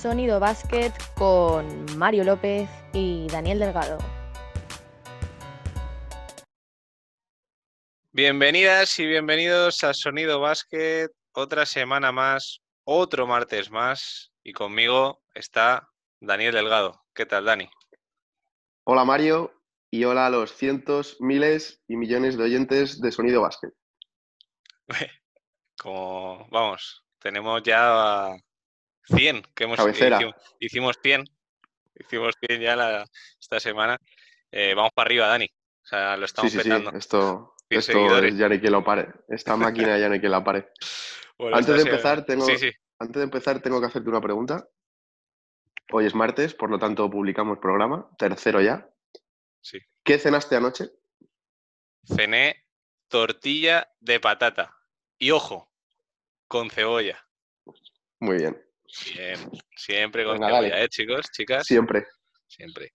Sonido Básquet con Mario López y Daniel Delgado. Bienvenidas y bienvenidos a Sonido Básquet, otra semana más, otro martes más, y conmigo está Daniel Delgado. ¿Qué tal, Dani? Hola, Mario, y hola a los cientos, miles y millones de oyentes de Sonido Básquet. Como, vamos, tenemos ya 100 que hemos Cabecera. Hicimos, 100, hicimos 100 ya esta semana. Eh, vamos para arriba, Dani. O sea, lo estamos sí, sí, petando. Sí. Esto, esto es, ya ni que lo pare. Esta máquina ya ni que la pare. Bueno, antes, de empezar, tengo, antes de empezar, tengo que hacerte una pregunta. Hoy es martes, por lo tanto publicamos programa, tercero ya. Sí. ¿Qué cenaste anoche? Cené tortilla de patata. Y ojo, con cebolla. Muy bien. Siempre con cebolla, ¿eh, chicos, chicas? Siempre. Siempre.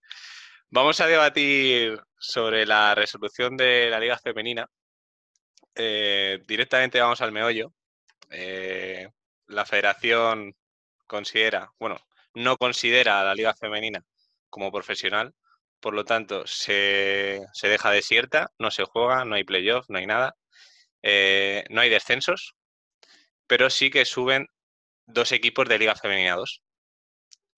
Vamos a debatir sobre la resolución de la Liga Femenina. Eh, directamente vamos al meollo. Eh, la federación considera, bueno, no considera a la Liga Femenina como profesional, por lo tanto se, deja desierta, no se juega, no hay playoff, no hay nada, eh, no hay descensos, pero sí que suben dos equipos de Liga Femenina 2.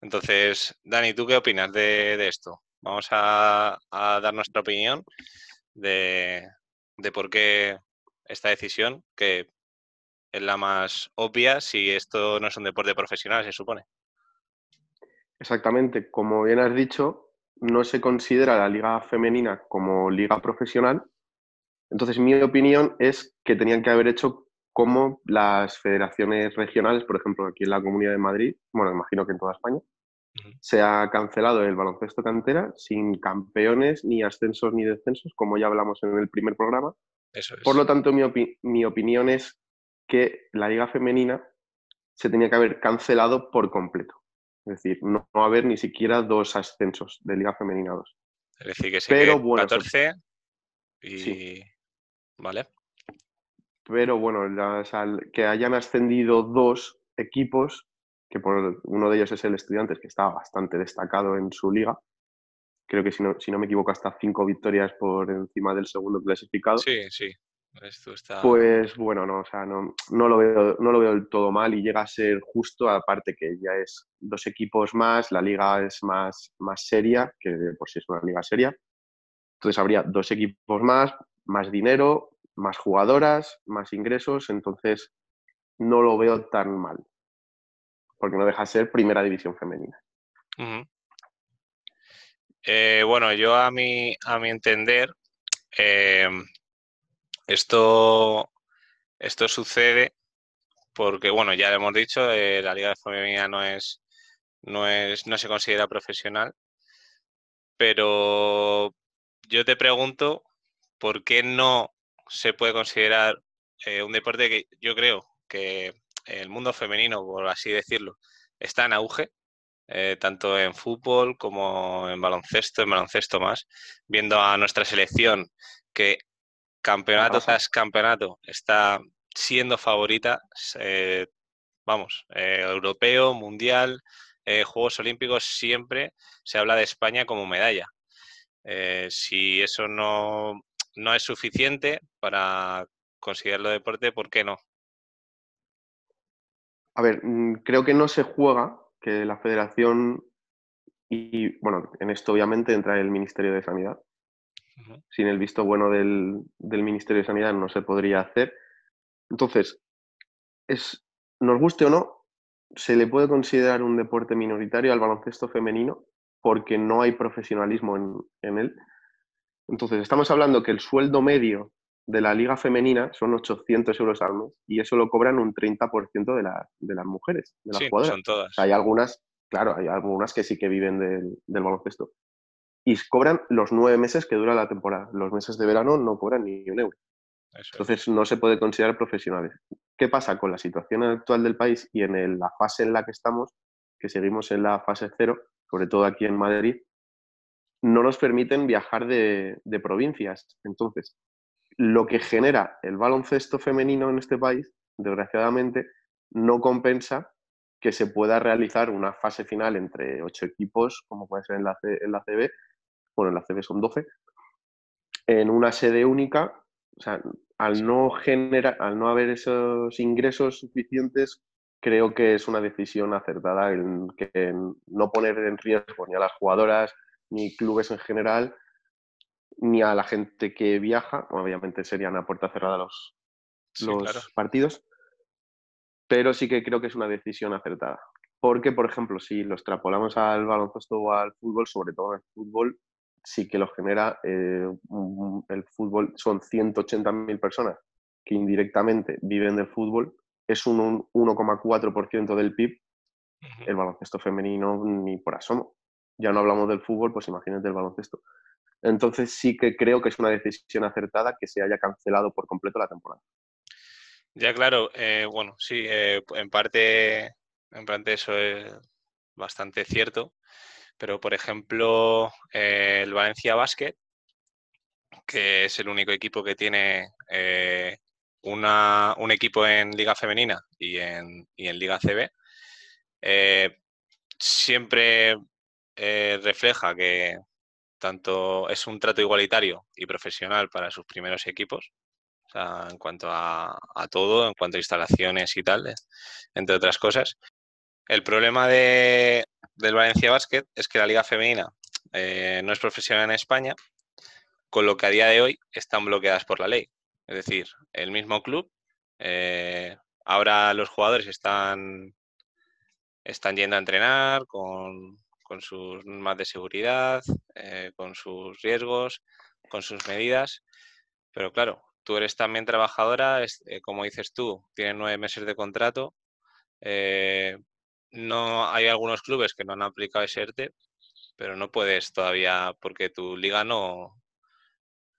Entonces, Dani, ¿tú qué opinas de, esto? Vamos a, dar nuestra opinión de, por qué esta decisión, que es la más obvia si esto no es un deporte profesional, se supone. Exactamente, como bien has dicho, no se considera la liga femenina como liga profesional. Entonces, mi opinión es que tenían que haber hecho como las federaciones regionales, por ejemplo, aquí en la Comunidad de Madrid, bueno, imagino que en toda España, se ha cancelado el baloncesto cantera sin campeones, ni ascensos ni descensos, como ya hablamos en el primer programa. Por lo tanto, mi, opinión es que la liga femenina se tenía que haber cancelado por completo. Es decir, no, haber ni siquiera dos ascensos de liga femenina 2. Es decir, que se Pero, bueno, 14 y... Vale pero bueno, que hayan ascendido dos equipos, que por uno de ellos es el Estudiantes, que está bastante destacado en su liga. Creo que si no, si no me equivoco, hasta cinco victorias por encima del segundo clasificado. Sí, sí. Pues bueno, no, o sea, no, no, lo veo, no lo veo del todo mal y llega a ser justo, aparte que ya es dos equipos más, la liga es más, más seria, que por si es una liga seria. Entonces habría dos equipos más, más dinero, más jugadoras, más ingresos, entonces no lo veo tan mal, porque no deja de ser primera división femenina. Eh, bueno, yo a mi, a mi entender, em, esto, esto sucede porque, bueno, ya lo hemos dicho, eh, la Liga de Femenina no es, no es, no se considera profesional, pero yo te pregunto, ¿por qué no se puede considerar eh, un deporte que yo creo que el mundo femenino, por así decirlo, está en auge, eh, tanto en fútbol como en baloncesto, en baloncesto más, viendo a nuestra selección que campeonato tras campeonato está siendo favorita, eh, vamos, europeo, mundial, Juegos Olímpicos, siempre se habla de España como medalla. si eso no no es suficiente para considerarlo deporte, ¿por qué no? A ver, mm, creo que no se juega, que la federación y, bueno, en esto obviamente entra el Ministerio de Sanidad. Sin el visto bueno del, Ministerio de Sanidad no se podría hacer. Entonces, es, nos guste o no, se le puede considerar un deporte minoritario al baloncesto femenino porque no hay profesionalismo en, en él entonces, estamos hablando que el sueldo medio de la liga femenina son 800 euros al mes y eso lo cobran un 30% de, de las mujeres, de las sí, jugadoras. Son todas. hay algunas, claro, hay algunas que sí que viven del, baloncesto. Y cobran los nueve meses que dura la temporada. Los meses de verano no cobran ni un euro. Entonces no se puede considerar profesionales. ¿Qué pasa con la situación actual del país y en la fase en la que estamos, que seguimos en la fase cero, sobre todo aquí en Madrid, no nos permiten viajar de, provincias. Entonces, lo que genera el baloncesto femenino en este país, desgraciadamente, no compensa que se pueda realizar una fase final entre ocho equipos, como puede ser en la, en la CB, bueno, en la CB son 12, en una sede única, o sea, al no generar, al no haber esos ingresos suficientes, creo que es una decisión acertada en que no poner en riesgo ni a las jugadoras, ni clubes en general, ni a la gente que viaja. Obviamente serían a puerta cerrada los, los partidos, pero sí que creo que es una decisión acertada. Porque, por ejemplo, si lo extrapolamos al baloncesto o al fútbol, sobre todo en el fútbol, sí que lo genera eh, el fútbol, son 180.000 personas que indirectamente viven del fútbol, es un 1,4% del PIB, el baloncesto femenino ni por asomo. Ya no hablamos del fútbol, pues imagínate el baloncesto. Entonces sí que creo que es una decisión acertada que se haya cancelado por completo la temporada. Ya, claro, eh, bueno, sí, eh, en parte, en parte eso es bastante cierto. Pero, por ejemplo, eh, el Valencia Basket, que es el único equipo que tiene eh, un equipo en Liga Femenina y en, Liga CB, eh, refleja que tanto es un trato igualitario y profesional para sus primeros equipos, en cuanto a, a, todo, en cuanto a instalaciones y tal, entre otras cosas. El problema de, del Valencia Basket es que la liga femenina eh, no es profesional en España, con lo que a día de hoy están bloqueadas por la ley. Es decir, el mismo club, eh, ahora los jugadores están, están yendo a entrenar con, sus normas de seguridad, eh, con sus riesgos, con sus medidas, pero claro, tú eres también trabajadora, como dices tú, tienes nueve meses de contrato, no hay algunos clubes que no han aplicado ese ERTE, pero no puedes todavía, porque tu liga no,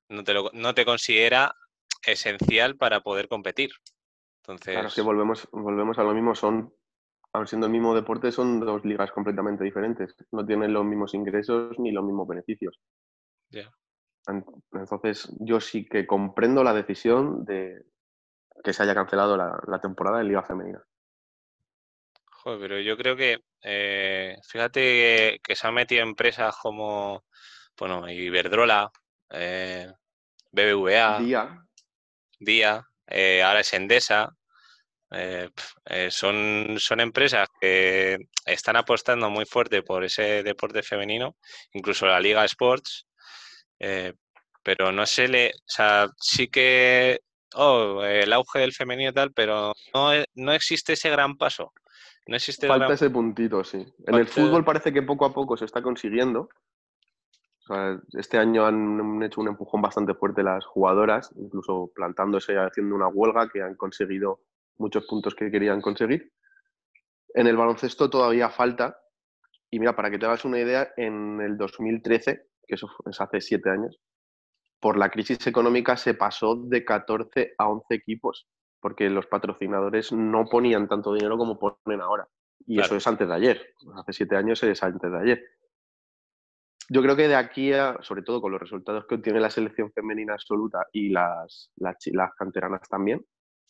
no, te, no te considera esencial para poder competir. Entonces... Claro, que volvemos, volvemos a lo mismo, son, aun siendo el mismo deporte, son dos ligas completamente diferentes. No tienen los mismos ingresos ni los mismos beneficios. Entonces, yo sí que comprendo la decisión de que se haya cancelado la temporada de Liga Femenina pero yo creo que, eh, fíjate que, se han metido empresas como, bueno, Iberdrola, eh, BBVA, Día, Día eh, ahora es Endesa. Son, son empresas que están apostando muy fuerte por ese deporte femenino, incluso la Liga Sports, pero no se le, o sea, sí que, oh, el auge del femenino y tal, pero no, no existe ese gran paso. Falta ese puntito, sí. En el fútbol parece que poco a poco se está consiguiendo. este año han hecho un empujón bastante fuerte las jugadoras, incluso plantándose, haciendo una huelga que han conseguido muchos puntos que querían conseguir. En el baloncesto todavía falta. Y mira, para que te hagas una idea, en el 2013, que eso es hace siete años, por la crisis económica se pasó de 14 a 11 equipos porque los patrocinadores no ponían tanto dinero como ponen ahora. Y eso es antes de ayer. Hace siete años es antes de ayer. Yo creo que de aquí a, sobre todo con los resultados que obtiene la selección femenina absoluta y las, las, canteranas también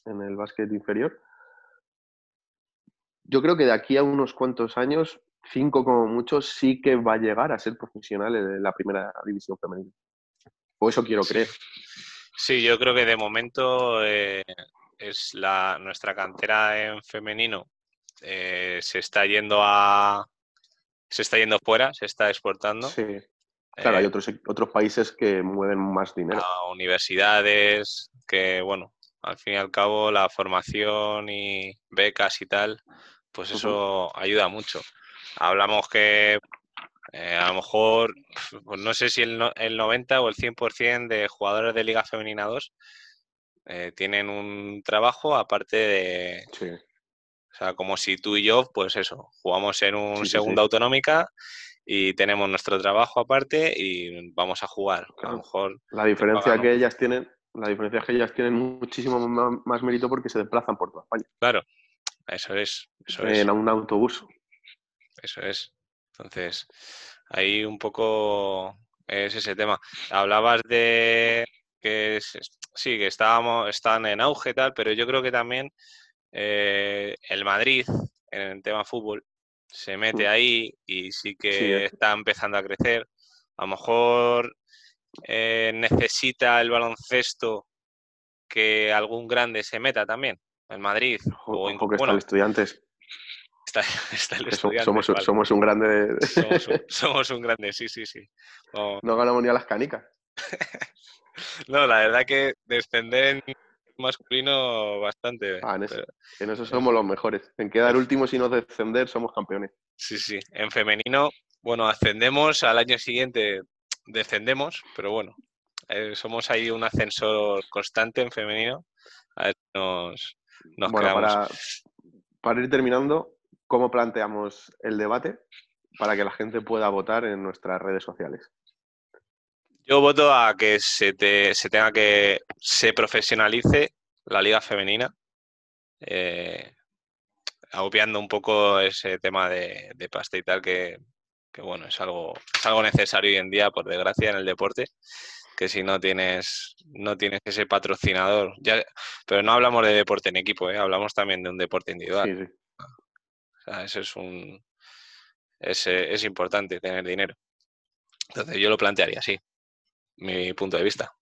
en el básquet inferior, yo creo que de aquí a unos cuantos años, cinco como mucho, sí que va a llegar a ser profesional en la primera división femenina. O eso quiero creer. Sí, yo creo que de momento eh, es la, nuestra cantera en femenino eh, se está yendo a se está yendo fuera, se está exportando. Sí. Claro, hay eh, otros, otros países que mueven más dinero. A universidades, que bueno, al fin y al cabo la formación y becas y tal, pues eso ayuda mucho. Hablamos que eh, a lo mejor, pues no sé si el, el 90 o el 100% de jugadores de Liga Femenina 2 eh, tienen un trabajo aparte de... O sea, como si tú y yo, pues eso, jugamos en un segundo autonómica y tenemos nuestro trabajo aparte y vamos a jugar. A lo mejor la diferencia que ellas tienen, la diferencia es que ellas tienen muchísimo más, mérito porque se desplazan por toda España. Claro, eso es. Eso en un autobús. Eso es. Entonces, ahí un poco es ese tema. Hablabas de que es, sí, que estábamos, están en auge y tal, pero yo creo que también eh, el Madrid en el tema fútbol, se mete Mm. ahí y sí que Sí, es- está empezando a crecer. A lo mejor eh, necesita el baloncesto que algún grande se meta también, el Madrid. O ojo inclu- que está bueno, el estudiantes. está, está el estudiante, somos, vale. somos un grande de... Somos un, somos un grande, sí, sí, sí. No, No ganamos ni a las canicas. no, la verdad que descender en masculino bastante. Ah, en eso, pero- en eso somos los mejores. En quedar últimos y no descender somos campeones. Sí, sí. En femenino, bueno, ascendemos, al año siguiente descendemos, pero bueno, eh, somos ahí un ascensor constante en femenino. A ver nos, nos bueno, quedamos. para, para ir terminando, ¿cómo planteamos el debate para que la gente pueda votar en nuestras redes sociales? Yo voto a que se, te- se tenga que se profesionalice la liga femenina, eh, obviando un poco ese tema de, de pasta y tal, que, que, bueno, es algo, es algo necesario hoy en día, por desgracia, en el deporte, que si no tienes, no tienes ese patrocinador, ya, pero no hablamos de deporte en equipo, ¿eh? hablamos también de un deporte individual. Sí, sí. O sea, eso es un es, eh, es importante tener dinero. Entonces yo lo plantearía así, mi punto de vista.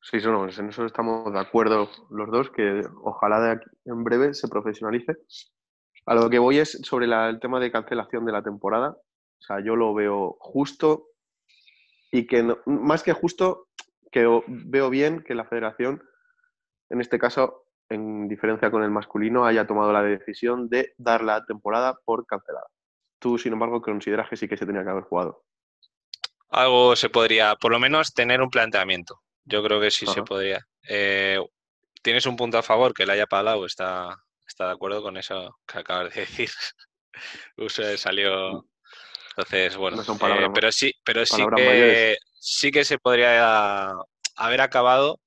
Sí, en eso estamos de acuerdo los dos, que ojalá de aquí en breve se profesionalice. A lo que voy es sobre la- el tema de cancelación de la temporada. O sea, yo lo veo justo y que no- más que justo, que veo bien que la federación, en este caso, en diferencia con el masculino, haya tomado la decisión de dar la temporada por cancelada. Tú, sin embargo, consideras que sí que se tenía que haber jugado. Algo se podría, por lo menos, tener un planteamiento. Yo creo que sí se podría. Eh, Tienes un punto a favor que el haya Palau está, está de acuerdo con eso que acabas de decir. Uso salió. Entonces, bueno, No son eh, pero sí, pero sí que, mayores. sí que se podría haber acabado,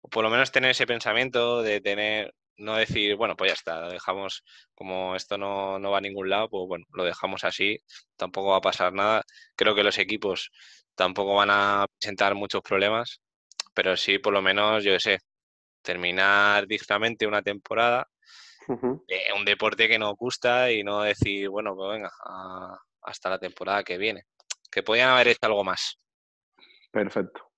o por lo menos tener ese pensamiento de tener, no decir, bueno, pues ya está, lo dejamos, como esto no, no va a ningún lado, pues bueno, lo dejamos así, tampoco va a pasar nada. Creo que los equipos tampoco van a presentar muchos problemas, pero sí, por lo menos, yo sé, terminar dignamente una temporada De un deporte que nos gusta y no decir, bueno, pues venga, a- hasta la temporada que viene. Que podían haber hecho algo más. Perfecto.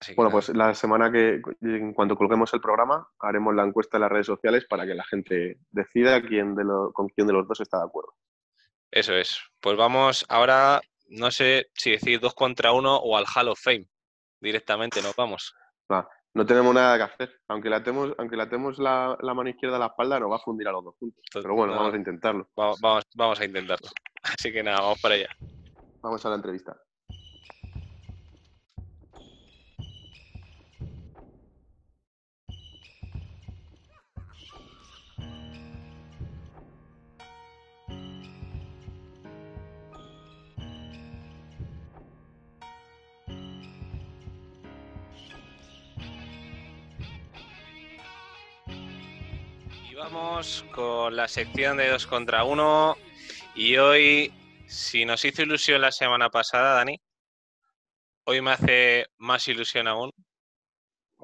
Así Bueno, pues la semana que, en cuanto colguemos el programa, haremos la encuesta en las redes sociales para que la gente decida quién de lo- con quién de los dos está de acuerdo. Eso es. Pues vamos ahora, no sé si decir dos contra uno o al Hall of Fame. Directamente nos vamos. Va, no tenemos nada que hacer. Aunque le atemos, aunque le atemos la, la mano izquierda a la espalda, nos va a fundir a los dos juntos. Pero bueno, No, vamos a intentarlo. va- Vamos, vamos a intentarlo. Así que nada, vamos para allá. Vamos a la entrevista. Vamos con la sección de dos contra uno. Y hoy, si nos hizo ilusión la semana pasada, Dani, hoy me hace más ilusión aún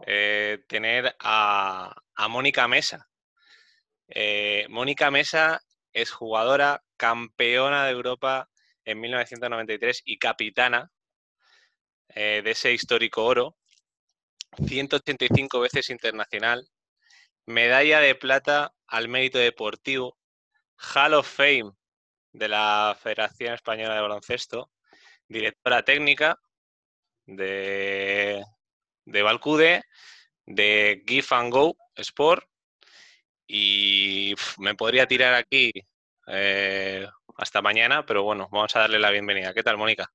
eh, tener a, a Mónica Mesa. Eh, Mónica Mesa es jugadora campeona de Europa en 1993 y capitana eh, de ese histórico oro. 185 veces internacional, medalla de plata al mérito deportivo, Hall of Fame de la Federación Española de Baloncesto, directora técnica de, de Valcude, de Give and Go Sport, y me podría tirar aquí eh, hasta mañana, pero bueno, vamos a darle la bienvenida. ¿Qué tal, Mónica?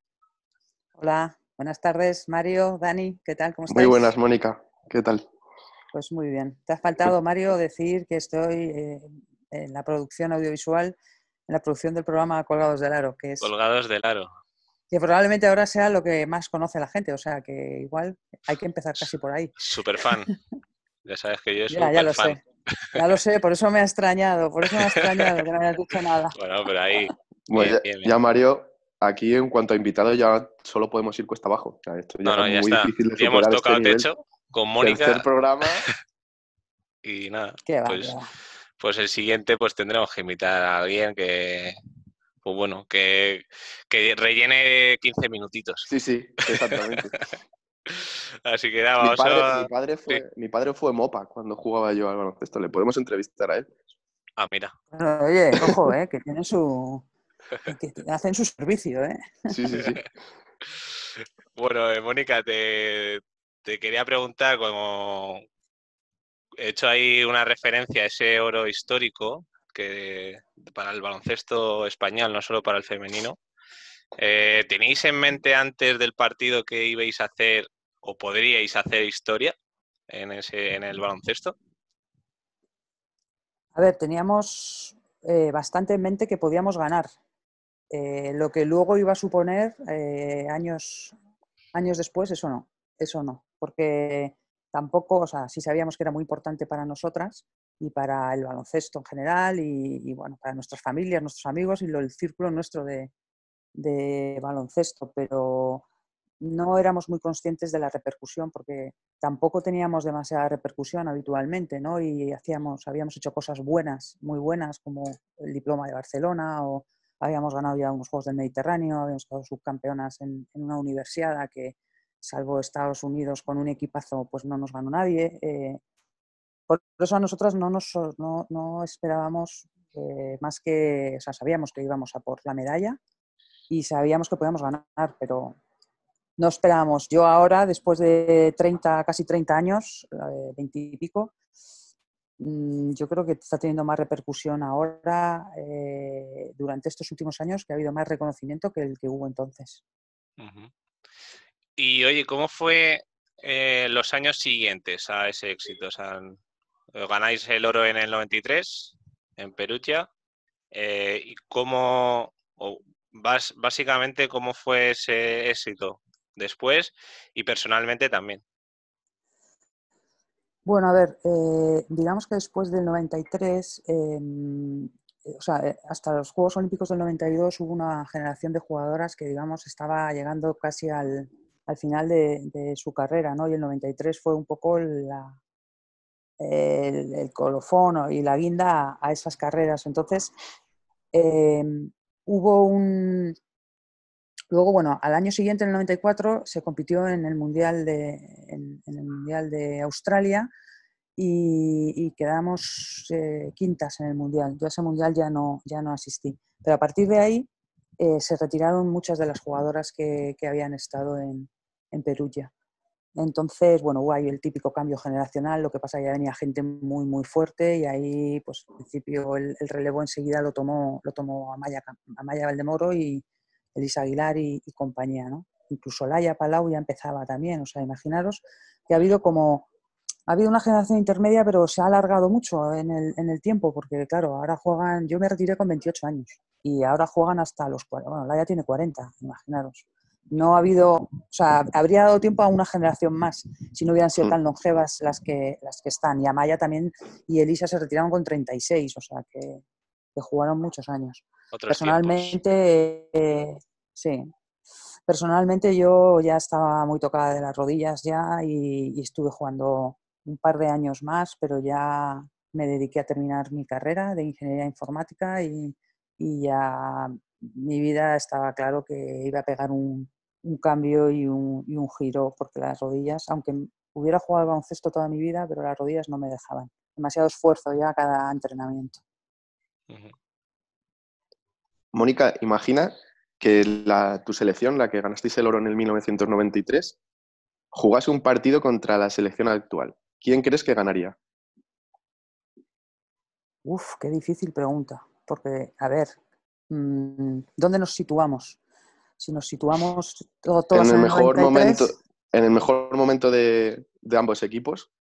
Hola, buenas tardes, Mario, Dani, ¿qué tal? ¿Cómo estáis? Muy buenas, Mónica. ¿Qué tal? Pues muy bien. Te ha faltado, Mario, decir que estoy eh, en la producción audiovisual, en la producción del programa Colgados del Aro, que es Colgados del aro. que probablemente ahora sea lo que más conoce la gente, o sea que igual hay que empezar casi por ahí. Super fan. Ya sabes que yo soy Ya, ya lo fan. sé. Ya lo sé, por eso me ha extrañado, por eso me ha extrañado que no me hayas dicho nada. Bueno, pero ahí. Bueno, Bien, ya, bien, bien. ya, Mario, aquí en cuanto a invitados ya solo podemos ir cuesta abajo. O sea, esto ya No, no, es ya muy está. difícil de Ya hemos tocado este nivel. techo con Mónica Tercer programa. y nada. Qué va, pues, va. pues el siguiente pues tendremos que invitar a alguien que, pues bueno, que, que rellene 15 minutitos. Sí, sí, exactamente. Así que nada, mi, vamos padre, a... mi, padre fue, mi padre fue mopa cuando jugaba yo al baloncesto. Le podemos entrevistar a él. Ah, mira. Bueno, oye, ojo, eh, que tiene su. que hacen su servicio, ¿eh? Sí, sí, sí. Bueno, eh, Mónica, te, te quería preguntar, como he hecho ahí una referencia a ese oro histórico que para el baloncesto español, no solo para el femenino. Eh, ¿Tenéis en mente antes del partido que ibais a hacer o podríais hacer historia en, ese, en el baloncesto? A ver, teníamos eh, bastante en mente que podíamos ganar. Eh, lo que luego iba a suponer eh, años, años después, eso no, eso no, porque tampoco, o sea, sí sabíamos que era muy importante para nosotras y para el baloncesto en general y, y bueno, para nuestras familias, nuestros amigos y lo, el círculo nuestro de, de baloncesto, pero no éramos muy conscientes de la repercusión porque tampoco teníamos demasiada repercusión habitualmente, ¿no? Y hacíamos, habíamos hecho cosas buenas, muy buenas, como el diploma de Barcelona o habíamos ganado ya unos Juegos del Mediterráneo, habíamos quedado subcampeonas en, en una universidad que, salvo Estados Unidos con un equipazo, pues no nos ganó nadie. Eh, por eso a nosotras no, nos, no, no esperábamos eh, más que, o sea, sabíamos que íbamos a por la medalla y sabíamos que podíamos ganar, pero no esperábamos. Yo ahora, después de 30, casi 30 años, eh, 20 y pico, yo creo que está teniendo más repercusión ahora, eh, durante estos últimos años, que ha habido más reconocimiento que el que hubo entonces. Ujú. Y oye, ¿cómo fue eh, los años siguientes a ese éxito? O sea, ganáis el oro en el 93 en Perugia. eh, ¿Y cómo, o bas- básicamente, cómo fue ese éxito después y personalmente también? Bueno, a ver, eh, digamos que después del 93, em, eh, o sea, hasta los Juegos Olímpicos del 92 hubo una generación de jugadoras que, digamos, estaba llegando casi al, al final de, su carrera, ¿no? Y el 93 fue un poco el, el colofón y la guinda a, esas carreras. Entonces, em, hubo un... Luego, bueno, al año siguiente, en el 94, se compitió en el Mundial de, en, el mundial de Australia y, quedamos eh, quintas en el Mundial. Yo a ese Mundial ya no, ya no asistí. Pero a partir de ahí eh, se retiraron muchas de las jugadoras que habían estado en, en Perugia. Entonces, bueno, ahí el típico cambio generacional, lo que pasa ya venía gente muy, muy fuerte y ahí, pues, al principio el, el relevo enseguida lo tomó, lo tomó Amaya, Amaya Valdemoro y Elisa Aguilar y, y compañía, ¿no? Incluso Laia Palau ya empezaba también, o sea, imaginaros que ha habido como, ha habido una generación intermedia, pero se ha alargado mucho en el, en el tiempo, porque claro, ahora juegan, yo me retiré con 28 años y ahora juegan hasta los 40, bueno, Laia tiene 40, imaginaros no ha habido, o sea, habría dado tiempo a una generación más si no hubieran sido Mm. tan longevas las que, las que están. Y Amaya también y Elisa se retiraron con 36, o sea, que, que jugaron muchos años. Otros. Personalmente, eh, sí. Personalmente yo ya estaba muy tocada de las rodillas ya y, y estuve jugando un par de años más, pero ya me dediqué a terminar mi carrera de ingeniería informática y, y ya mi vida estaba claro que iba a pegar un, un cambio y un, y un giro, porque las rodillas, aunque hubiera jugado al baloncesto toda mi vida, pero las rodillas no me dejaban. Demasiado esfuerzo ya cada entrenamiento. Mónica, imagina que la- tu selección, la que ganasteis el oro en el 1993, jugase un partido contra la selección actual. ¿Quién crees que ganaría? Uf, qué difícil pregunta, porque, a ver, mm, ¿dónde nos situamos? Si nos situamos to- todas En el en mejor 93, momento, en el mejor momento de, de ambos equipos,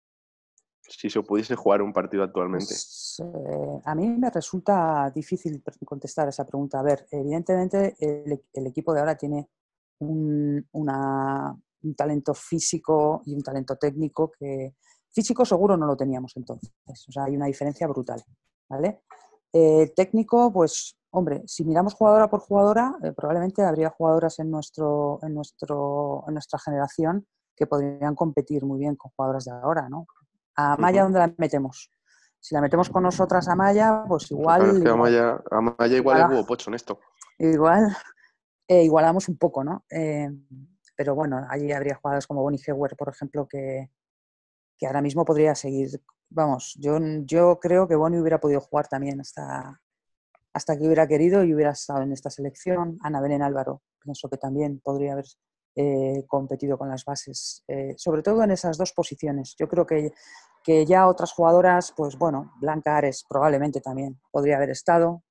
si se pudiese jugar un partido actualmente. Pues, eh, a mí me resulta difícil contestar esa pregunta. A ver, evidentemente el, e- el equipo de ahora tiene un, una- un talento físico y un talento técnico que físico seguro no lo teníamos entonces. O sea, hay una diferencia brutal. ¿vale? Eh, técnico, pues, hombre, si miramos jugadora por jugadora, eh, probablemente habría jugadoras en, nuestro, en, nuestro, en nuestra generación que podrían competir muy bien con jugadoras de ahora, ¿no? A Maya. ¿dónde la metemos? Si la metemos con nosotras a Maya, pues igual. Claro, es que igual- Amaya, Amaya igual es huevo pocho en esto. igual eh, igualamos un poco, ¿no? Eh, pero bueno, allí habría jugadores como Bonnie Hewer, por ejemplo, que, que ahora mismo podría seguir. Vamos, yo, yo creo que Bonnie hubiera podido jugar también hasta, hasta que hubiera querido y hubiera estado en esta selección. Ana Belén Álvaro, pienso que también podría haber eh, competido con las bases, eh, sobre todo en esas dos posiciones. Yo creo que, que ya otras jugadoras, pues bueno, Blanca Ares probablemente también podría haber estado,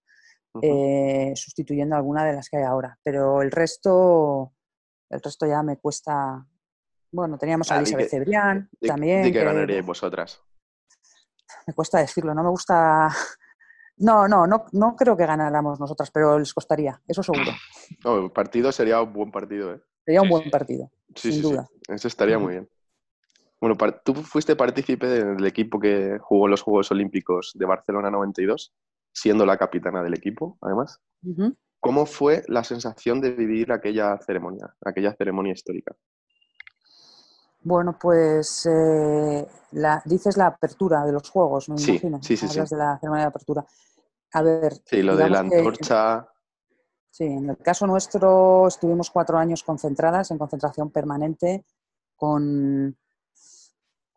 eh, sustituyendo a alguna de las que hay ahora. Pero el resto, el resto ya me cuesta. Bueno, teníamos a Ah, Elizabeth Cebrián también. Di que que ganaríais vosotras. Me cuesta decirlo, no me gusta. No, no, no, no creo que ganáramos nosotras, pero les costaría, eso seguro. No, el partido sería un buen partido, ¿eh? Sería un Sí, buen sí. partido, Sí, sin duda. Eso estaría muy bien. Bueno, tú fuiste partícipe del equipo que jugó los Juegos Olímpicos de Barcelona 92, siendo la capitana del equipo, además. ¿Cómo fue la sensación de vivir aquella ceremonia, aquella ceremonia histórica? Bueno, pues eh, la, dices la apertura de los juegos, me Sí, imagino. sí, sí, sí. Hablas de la ceremonia de apertura. A ver, Sí, lo de la que- antorcha. Sí, en el caso nuestro estuvimos cuatro años concentradas, en concentración permanente, con,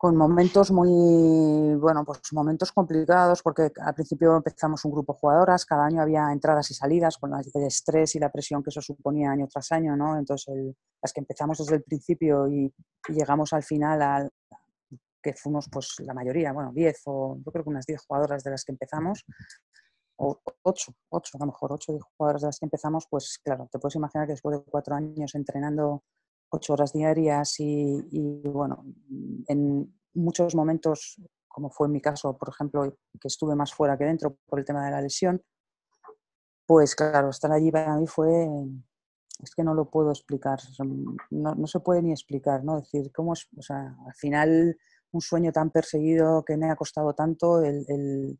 con momentos muy, bueno, pues momentos complicados, porque al principio empezamos un grupo de jugadoras, cada año había entradas y salidas, con el estrés y la presión que eso suponía año tras año, ¿no? Entonces, el- las que empezamos desde el principio y, y llegamos al final al que fuimos pues la mayoría, bueno, 10 o yo creo que unas 10 jugadoras de las que empezamos, o ocho, ocho, a lo mejor ocho jugadoras de las que empezamos, pues claro, te puedes imaginar que después de cuatro años entrenando ocho horas diarias y, bueno, en muchos momentos, como fue en mi caso, por ejemplo, que estuve más fuera que dentro por el tema de la lesión, pues claro, estar allí para mí fue, es que no lo puedo explicar, no, no se puede ni explicar, ¿no? Decir, cómo es, o sea, al final un sueño tan perseguido que me ha costado tanto el, el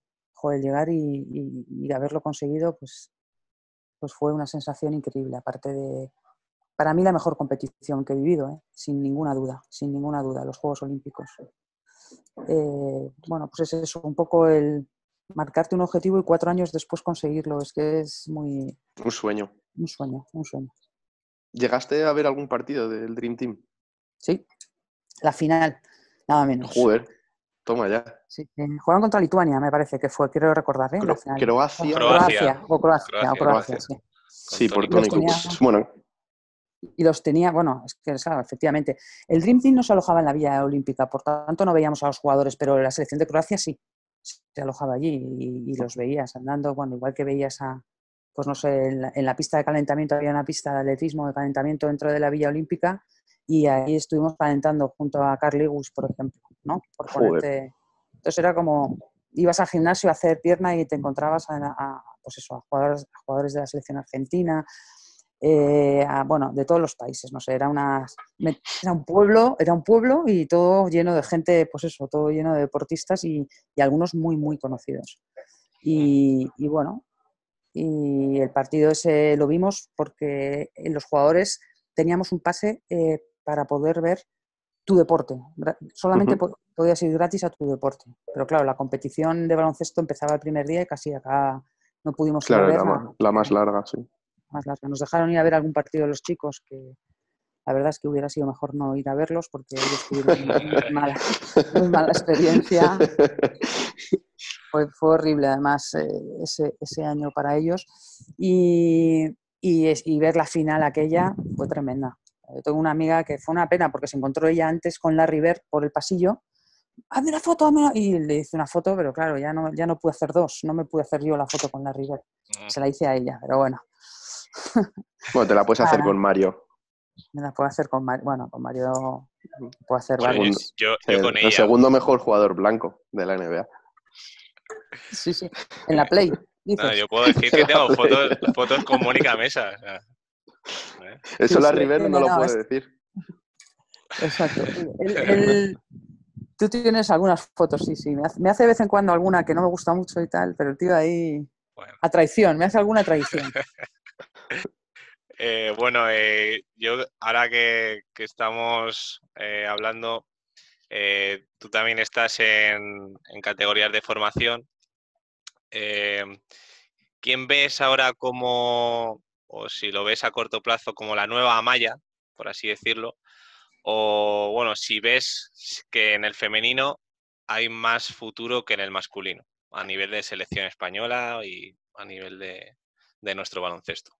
llegar y, y, y, haberlo conseguido, pues, pues fue una sensación increíble. Aparte de, para mí, la mejor competición que he vivido, ¿eh? sin ninguna duda, sin ninguna duda, los Juegos Olímpicos. Eh, bueno, pues es eso, un poco el marcarte un objetivo y cuatro años después conseguirlo. Es que es muy... Un sueño. Un sueño, un sueño. ¿Llegaste a ver algún partido del Dream Team? Sí, la final, nada menos. Joder, toma ya. Sí, eh, jugaron contra Lituania, me parece que fue, quiero recordar, ¿eh? Cro la final. Croacia. Croacia. O Croacia, Croacia, o Croacia, Croacia. sí. Sí, por Tony. Bueno, Y los tenía, bueno, es que claro, efectivamente. El Dream Team no se alojaba en la Villa Olímpica, por tanto no veíamos a los jugadores, pero la selección de Croacia sí se alojaba allí y, y los veías andando, bueno, igual que veías a, pues no sé, en la, en la, pista de calentamiento había una pista de atletismo de calentamiento dentro de la Villa Olímpica y ahí estuvimos calentando junto a Carl Lewis, por ejemplo, ¿no? Por ponerte... Entonces era como, ibas al gimnasio a hacer pierna y te encontrabas a, a pues eso, a jugadores, a jugadores de la selección argentina, eh, a, bueno, de todos los países, no sé, era, una, era un pueblo, era un pueblo y todo lleno de gente, pues eso, todo lleno de deportistas y, y algunos muy, muy conocidos. Y, y, bueno, y el partido ese lo vimos porque los jugadores teníamos un pase eh, para poder ver tu deporte. Solamente uh -huh. podías ir gratis a tu deporte. Pero claro, la competición de baloncesto empezaba el primer día y casi acá no pudimos claro. La, la más larga, sí. Más larga. Nos dejaron ir a ver algún partido de los chicos que la verdad es que hubiera sido mejor no ir a verlos porque ellos tuvieron muy mala, muy mala experiencia. Fue, fue, horrible además eh, ese, ese, año para ellos y, y, y, ver la final aquella fue tremenda. Yo tengo una amiga que fue una pena porque se encontró ella antes con Larry Bird por el pasillo. Hazme una foto, hazme una... y le hice una foto, pero claro, ya no, ya no pude hacer dos, no me pude hacer yo la foto con Larry Bird. Se la hice a ella, pero bueno. Bueno, te la puedes hacer Ah, con Mario. Me la puedo hacer con Mario. Bueno, con Mario puedo hacer Bueno, varios. yo, yo el, con el ella. segundo mejor jugador blanco de la NBA. Sí, sí. En la Play. dices. No, yo puedo decir que tengo fotos, fotos con Mónica Mesa. o sea, ¿eh? Eso Sí, la sí, River no, no lo puede es- decir. Exacto. El- el- Tú tienes algunas fotos, sí, sí. Me hace, me hace de vez en cuando alguna que no me gusta mucho y tal, pero el tío ahí. Bueno. A traición, me hace alguna traición. Eh, bueno, eh, yo ahora que, estamos eh, hablando, eh, tú también estás en, categorías de formación. ¿Quién ves ahora como, o si lo ves a corto plazo, como la nueva Amaya, por así decirlo? O bueno, si ves que en el femenino hay más futuro que en el masculino, a nivel de selección española y a nivel de, nuestro baloncesto.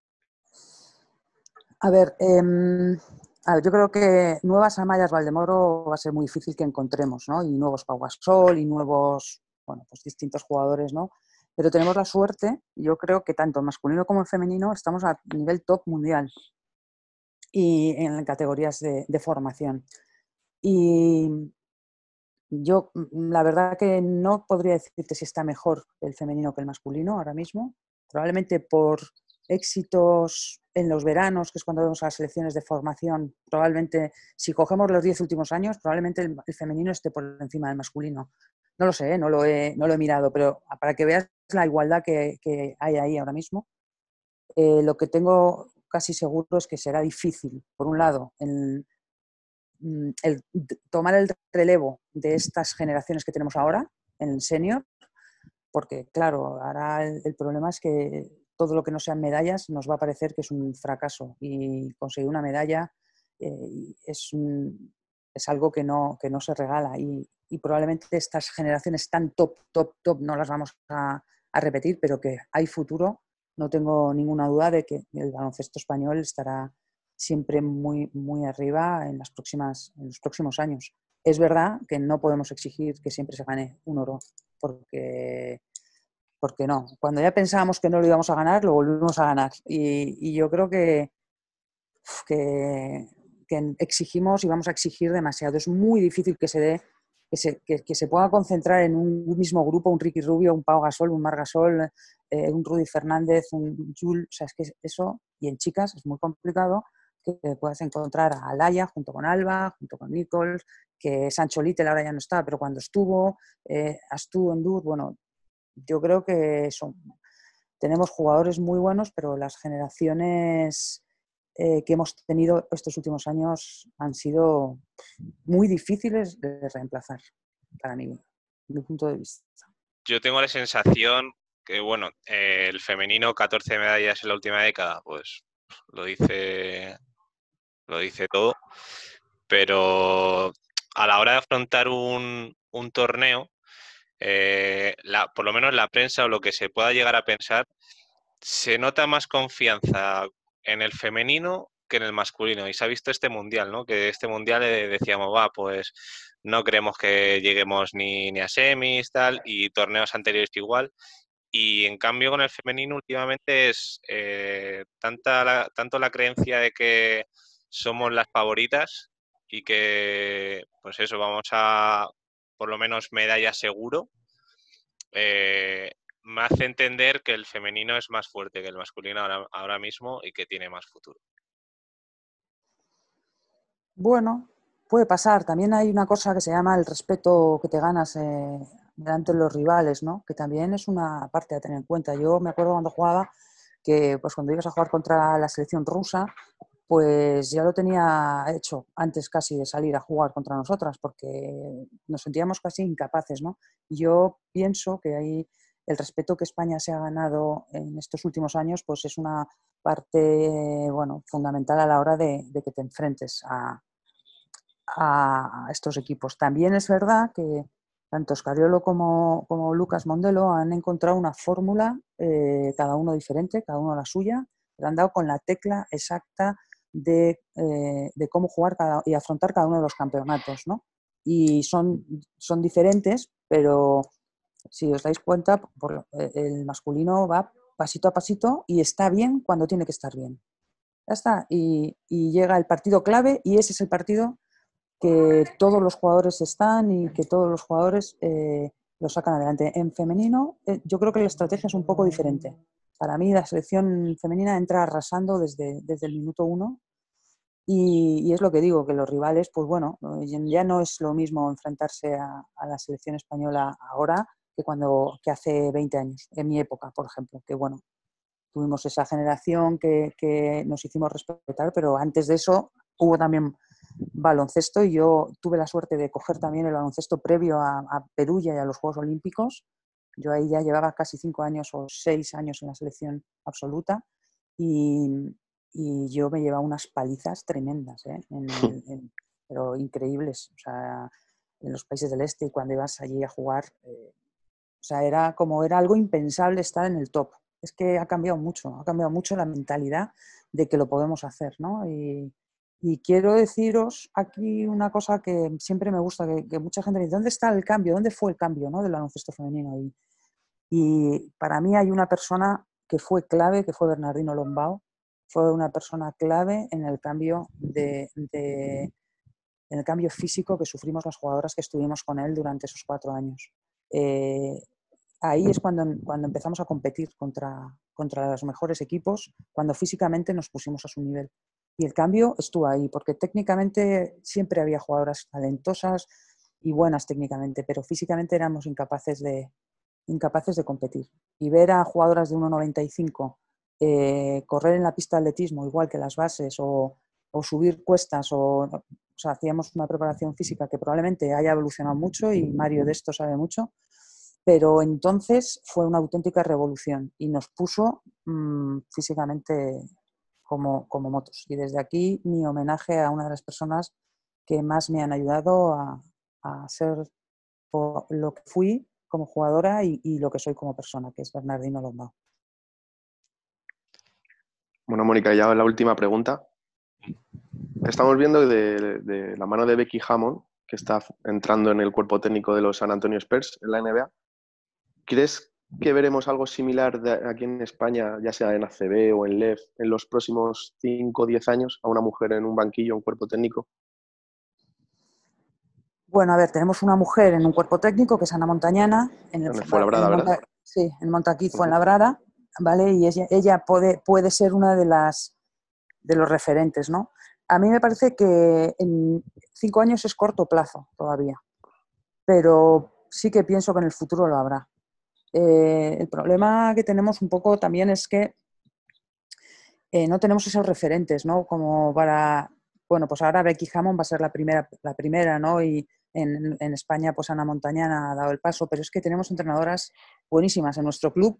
A ver, em, yo creo que nuevas Amayas Valdemoro va a ser muy difícil que encontremos, ¿no? Y nuevos Pau Gasol y nuevos, bueno, pues distintos jugadores, ¿no? Pero tenemos la suerte, yo creo que tanto en masculino como en femenino estamos a nivel top mundial y en categorías de, formación. Y yo, mm, la verdad que no podría decirte si está mejor el femenino que el masculino ahora mismo. Probablemente por éxitos en los veranos, que es cuando vemos las selecciones de formación, probablemente, si cogemos los diez últimos años, probablemente el, femenino esté por encima del masculino. No lo sé, ¿eh? no, lo he, no lo he mirado, pero para que veas la igualdad que, hay ahí ahora mismo, eh, lo que tengo casi seguro es que será difícil, por un lado, el, mm, el tomar el relevo de estas generaciones que tenemos ahora en el senior, porque claro, ahora el problema es que todo lo que no sean medallas nos va a parecer que es un fracaso y conseguir una medalla eh, es, es, algo que no, que no se regala y, probablemente estas generaciones tan top, top, top no las vamos a, repetir, pero que hay futuro, no tengo ninguna duda de que el baloncesto español estará siempre muy, muy arriba en, las próximas, en los próximos años. Es verdad que no podemos exigir que siempre se gane un oro, porque porque no. Cuando ya pensábamos que no lo íbamos a ganar, lo volvimos a ganar. Y, yo creo que, que, exigimos y vamos a exigir demasiado. Es muy difícil que se dé, que se, que, se pueda concentrar en un mismo grupo, un Ricky Rubio, un Pau Gasol, un Mar Gasol, eh, un Rudy Fernández, un Jul. O sea, es que eso, y en chicas es muy complicado que puedas encontrar a Alaya junto con Alba, junto con Nichols, que Sancho Little ahora ya no está, pero cuando estuvo, eh, Astu, Endur, bueno, yo creo que son, tenemos jugadores muy buenos, pero las generaciones eh, que hemos tenido estos últimos años han sido muy difíciles de reemplazar, para mí, mi punto de vista. Yo tengo la sensación que, bueno, el femenino, 14 medallas en la última década, pues lo dice, lo dice todo, pero a la hora de afrontar un, un torneo, eh, por lo menos la prensa o lo que se pueda llegar a pensar, se nota más confianza en el femenino que en el masculino. Y se ha visto este mundial, ¿no? Que este mundial eh, decíamos, va, pues no creemos que lleguemos ni, ni a semis, tal, y torneos anteriores igual. Y en cambio con el femenino últimamente es eh, tanta tanto la creencia de que somos las favoritas y que, pues eso, vamos a, por lo menos medalla seguro, eh, me hace entender que el femenino es más fuerte que el masculino ahora, mismo y que tiene más futuro. Bueno, puede pasar. También hay una cosa que se llama el respeto que te ganas eh, delante de los rivales, ¿no? Que también es una parte a tener en cuenta. Yo me acuerdo cuando jugaba que, pues cuando ibas a jugar contra la selección rusa, pues ya lo tenía hecho antes casi de salir a jugar contra nosotras, porque nos sentíamos casi incapaces, ¿no? Yo pienso que ahí el respeto que España se ha ganado en estos últimos años, pues es una parte, bueno, fundamental a la hora de, que te enfrentes a, estos equipos. También es verdad que tanto Scariolo como, como Lucas Mondelo han encontrado una fórmula, eh, cada uno diferente, cada uno la suya, le han dado con la tecla exacta eh, de, cómo jugar y afrontar cada uno de los campeonatos, ¿no? Y son, son diferentes, pero si os dais cuenta, eh, el masculino va pasito a pasito y está bien cuando tiene que estar bien. Ya está. Y, llega el partido clave y ese es el partido que todos los jugadores están y que todos los jugadores eh, lo sacan adelante. En femenino, yo creo que la estrategia es un poco diferente para mí la selección femenina entra arrasando desde, desde el minuto uno y, es lo que digo, que los rivales, pues bueno, ya no es lo mismo enfrentarse a, la selección española ahora que cuando que hace 20 años, en mi época, por ejemplo, que bueno, tuvimos esa generación que, que nos hicimos respetar, pero antes de eso hubo también baloncesto y yo tuve la suerte de coger también el baloncesto previo a, a y a los Juegos Olímpicos. Yo ahí ya llevaba casi cinco años o seis años en la selección absoluta y, y yo me llevaba unas palizas tremendas, ¿eh? pero increíbles. O sea, en los países del este y cuando ibas allí a jugar, eh, o sea, era como era algo impensable estar en el top. Es que ha cambiado mucho, ha cambiado mucho la mentalidad de que lo podemos hacer, ¿no? Y, y quiero deciros aquí una cosa que siempre me gusta, que, mucha gente dice, ¿dónde está el cambio? ¿Dónde fue el cambio ¿no? del baloncesto femenino? Y, y para mí hay una persona que fue clave, que fue Bernardino Lombao, fue una persona clave en el cambio de, en el cambio físico que sufrimos las jugadoras que estuvimos con él durante esos cuatro años. Eh, ahí es cuando, cuando empezamos a competir contra, contra los mejores equipos, cuando físicamente nos pusimos a su nivel. Y el cambio estuvo ahí, porque técnicamente siempre había jugadoras talentosas y buenas técnicamente, pero físicamente éramos incapaces de, incapaces de competir. Y ver a jugadoras de 1,95 eh, correr en la pista de atletismo igual que las bases o, subir cuestas o, o hacíamos una preparación física que probablemente haya evolucionado mucho y Mario de esto sabe mucho, pero entonces fue una auténtica revolución y nos puso mm, físicamente como, como motos. Y desde aquí mi homenaje a una de las personas que más me han ayudado a, ser lo que fui como jugadora y, lo que soy como persona, que es Bernardino Lombao. Bueno, Mónica, ya la última pregunta. Estamos viendo de, de, la mano de Becky Hammond, que está entrando en el cuerpo técnico de los San Antonio Spurs en la NBA. ¿Crees que veremos algo similar aquí en España, ya sea en ACB o en LEF, en los próximos 5 o 10 años, a una mujer en un banquillo, un cuerpo técnico? Bueno, a ver, tenemos una mujer en un cuerpo técnico que es Ana Montañana. En el, Fuenlabrada, ¿verdad? Sí, en Montaquí, Fuenlabrada, ¿vale? Y ella, ella puede, puede ser una de las de los referentes, ¿no? A mí me parece que en cinco años es corto plazo todavía, pero sí que pienso que en el futuro lo habrá. Eh, el problema que tenemos un poco también es que eh, no tenemos esos referentes, ¿no? Como para, bueno, pues ahora Becky Hammond va a ser la primera, la primera, ¿no? Y en, España, pues Ana Montañana ha dado el paso, pero es que tenemos entrenadoras buenísimas en nuestro club.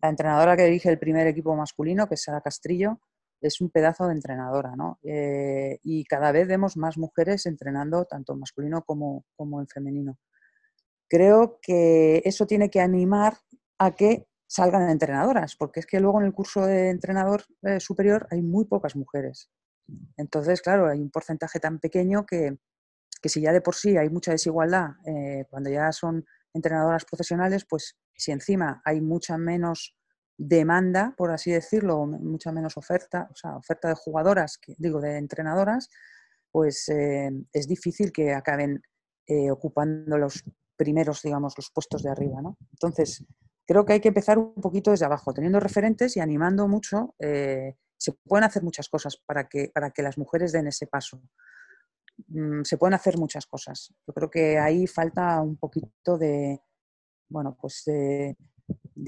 La entrenadora que dirige el primer equipo masculino, que es Sara Castrillo, es un pedazo de entrenadora, ¿no? Eh, y cada vez vemos más mujeres entrenando tanto en masculino como, como en femenino creo que eso tiene que animar a que salgan entrenadoras, porque es que luego en el curso de entrenador eh, superior hay muy pocas mujeres. Entonces, claro, hay un porcentaje tan pequeño que, si ya de por sí hay mucha desigualdad, eh, cuando ya son entrenadoras profesionales, pues si encima hay mucha menos demanda, por así decirlo, mucha menos oferta, o sea, oferta de jugadoras, que, digo, de entrenadoras, pues eh, es difícil que acaben ocupando los primeros, digamos, los puestos de arriba. ¿no? Entonces, creo que hay que empezar un poquito desde abajo, teniendo referentes y animando mucho. Eh, se pueden hacer muchas cosas para que, para que las mujeres den ese paso. Mm, se pueden hacer muchas cosas. Yo creo que ahí falta un poquito de, bueno, pues de,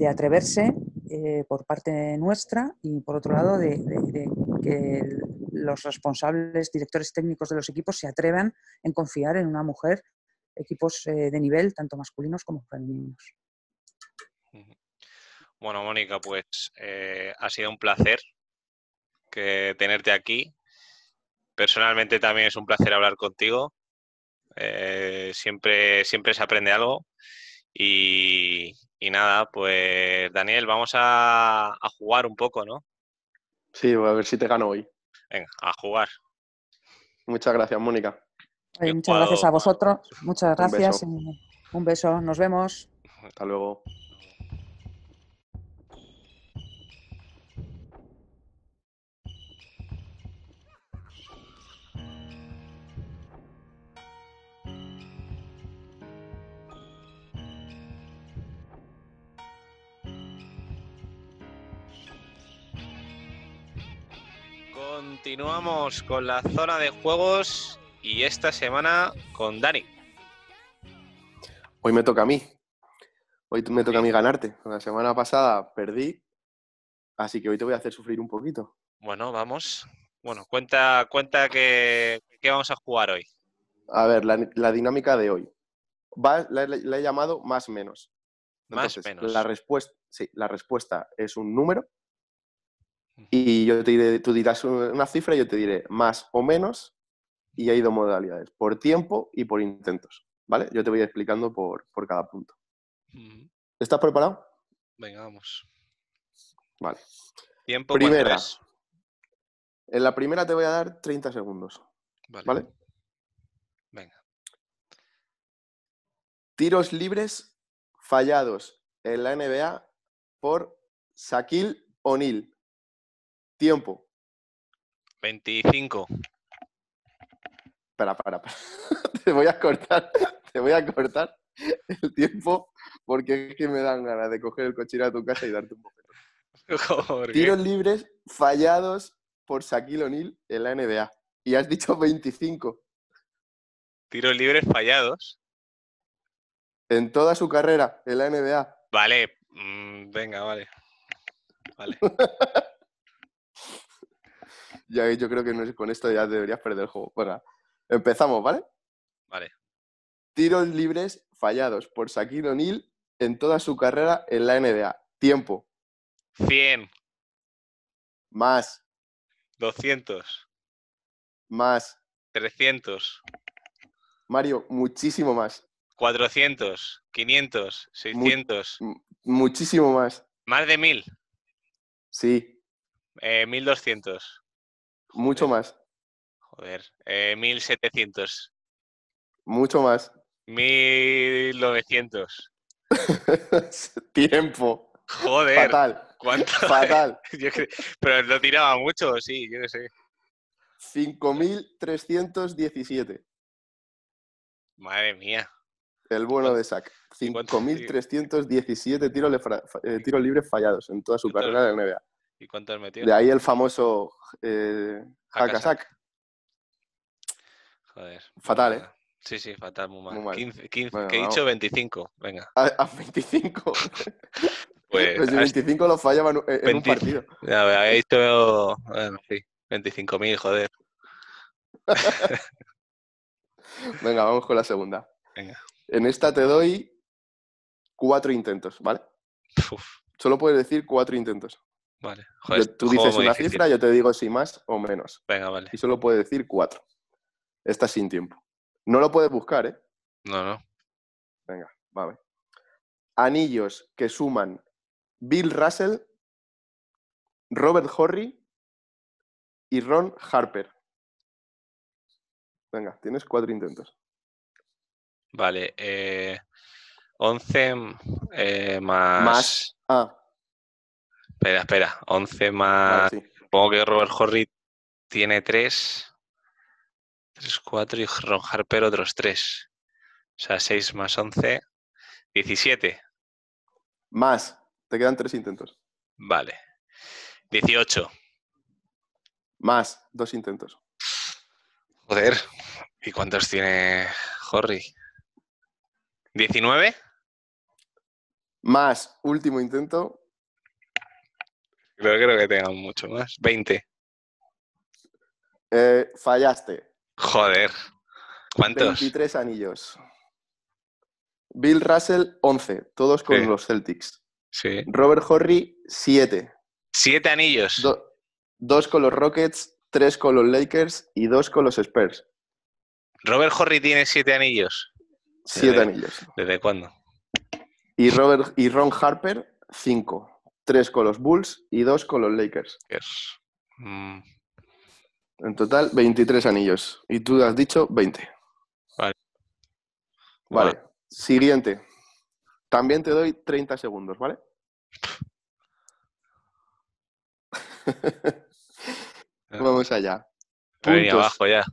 atreverse eh, por parte nuestra y por otro lado de, de, que los responsables, directores técnicos de los equipos se atrevan en confiar en una mujer equipos eh, de nivel, tanto masculinos como femeninos. Bueno, Mónica, pues eh, ha sido un placer que tenerte aquí. Personalmente también es un placer hablar contigo. Eh, siempre, siempre se aprende algo. Y, nada, pues Daniel, vamos a, a, jugar un poco, ¿no? Sí, a ver si te gano hoy. Venga, a jugar. Muchas gracias, Mónica muchas gracias a vosotros. Muchas gracias. Un beso. Un beso. Nos vemos. Hasta luego. Continuamos con la zona de juegos y esta semana con Dani. Hoy me toca a mí. Hoy me toca a mí ganarte. La semana pasada perdí, así que hoy te voy a hacer sufrir un poquito. Bueno, vamos. Bueno, cuenta, cuenta que, qué vamos a jugar hoy. A ver, la, la dinámica de hoy. Va, la, he llamado más menos. Más Entonces, menos. La respuesta, sí, la respuesta es un número y yo te diré, tú dirás un- una cifra y yo te diré más o menos y hay dos modalidades, por tiempo y por intentos, ¿vale? Yo te voy explicando por, por cada punto. ¿Estás preparado? Venga, vamos. Vale. Tiempo ¿cuánto Primera. En la primera te voy a dar 30 segundos, Vale. ¿vale? Venga. Tiros libres fallados en la NBA por Shaquille O'Neal. Tiempo. 25. Para, para. Te voy a cortar, te voy a cortar el tiempo porque es que me dan ganas de coger el coche ir a tu casa y darte un poquito. Tiros libres fallados por Shaquille O'Neal en la NBA. Y has dicho 25 Tiros libres fallados. en toda su carrera en la NBA. Vale. mm, venga, vale. Vale. Ya yo creo que no con esto ya deberías perder el juego. Venga, empezamos, ¿vale? Vale. Tiros libres fallados por Shaquille O'Neal en toda su carrera en la NBA. Tiempo. 100. Más, 200. más. 300. Mario, muchísimo más. 400. 500. 600. Muchísimo más. Más de 1000. Sí, Eh, 1200. mucho más. Joder. Eh, 1700. Mucho más. 1900. Tiempo. Joder. Fatal. ¿Cuánto? Fatal. Yo Pero lo tiraba mucho, sí, yo qué sé. 5.317. Madre mía. El bueno de Sack. ¿Y cuánto- 5.317 tiros, le fra- fa- eh, tiros libres fallados en toda su ¿Cuánto- carrera la NBA. ¿Y cuánto has metido? De ahí el famoso eh, Hakasak. Joder. Fatal, ¿eh? Sí, sí, fatal, muy mal. Muy mal. 15, 15, Bueno, que he dicho 25. Venga, A, a 25. pues. Pues si has- 25 lo fallaban en un 20. partido. Ya, me había dicho. Bueno, sí, 25.000, joder. Venga, vamos con la segunda. Venga. En esta te doy cuatro intentos, ¿vale? Uf, Solo puedes decir cuatro intentos. vale. Yo- Joder, tú juego dices una difícil. cifra, yo te digo si más o menos. Venga, vale. Y solo puedes decir cuatro. Esta sin tiempo. No lo puedes buscar, ¿eh? No, no. Venga, vale. Anillos que suman Bill Russell, Robert Horry y Ron Harper. Venga, tienes cuatro intentos. Vale. Eh, 11 eh, más. Más. Ah, Espera, espera. 11 vale, más. sí. Supongo que Robert Horry tiene 3. 3, 4 y Ron Harper otros 3. O sea, 6 más 11. 17. Más. Te quedan tres intentos. Vale. 18. Más. Dos intentos. Joder. ¿Y cuántos tiene Horry? ¿19? Más. Último intento. Creo, creo que tengan mucho más. 20. Eh, fallaste. Joder. ¿Cuántos? 23 anillos. Bill Russell, 11. Todos con Sí. los Celtics. Sí. Robert Horry, 7. Siete anillos. Do- dos con los Rockets, tres con los Lakers y dos con los Spurs. Robert Horry tiene siete anillos. Siete anillos. ¿Desde cuándo? Y, Robert, y Ron Harper, cinco. Tres con los Bulls y dos con los Lakers. Es- mm, En total, 23 anillos. Y tú has dicho 20. Vale. Vale. Siguiente. También te doy 30 segundos, ¿vale? Vamos allá. He venido Puntos. abajo ya.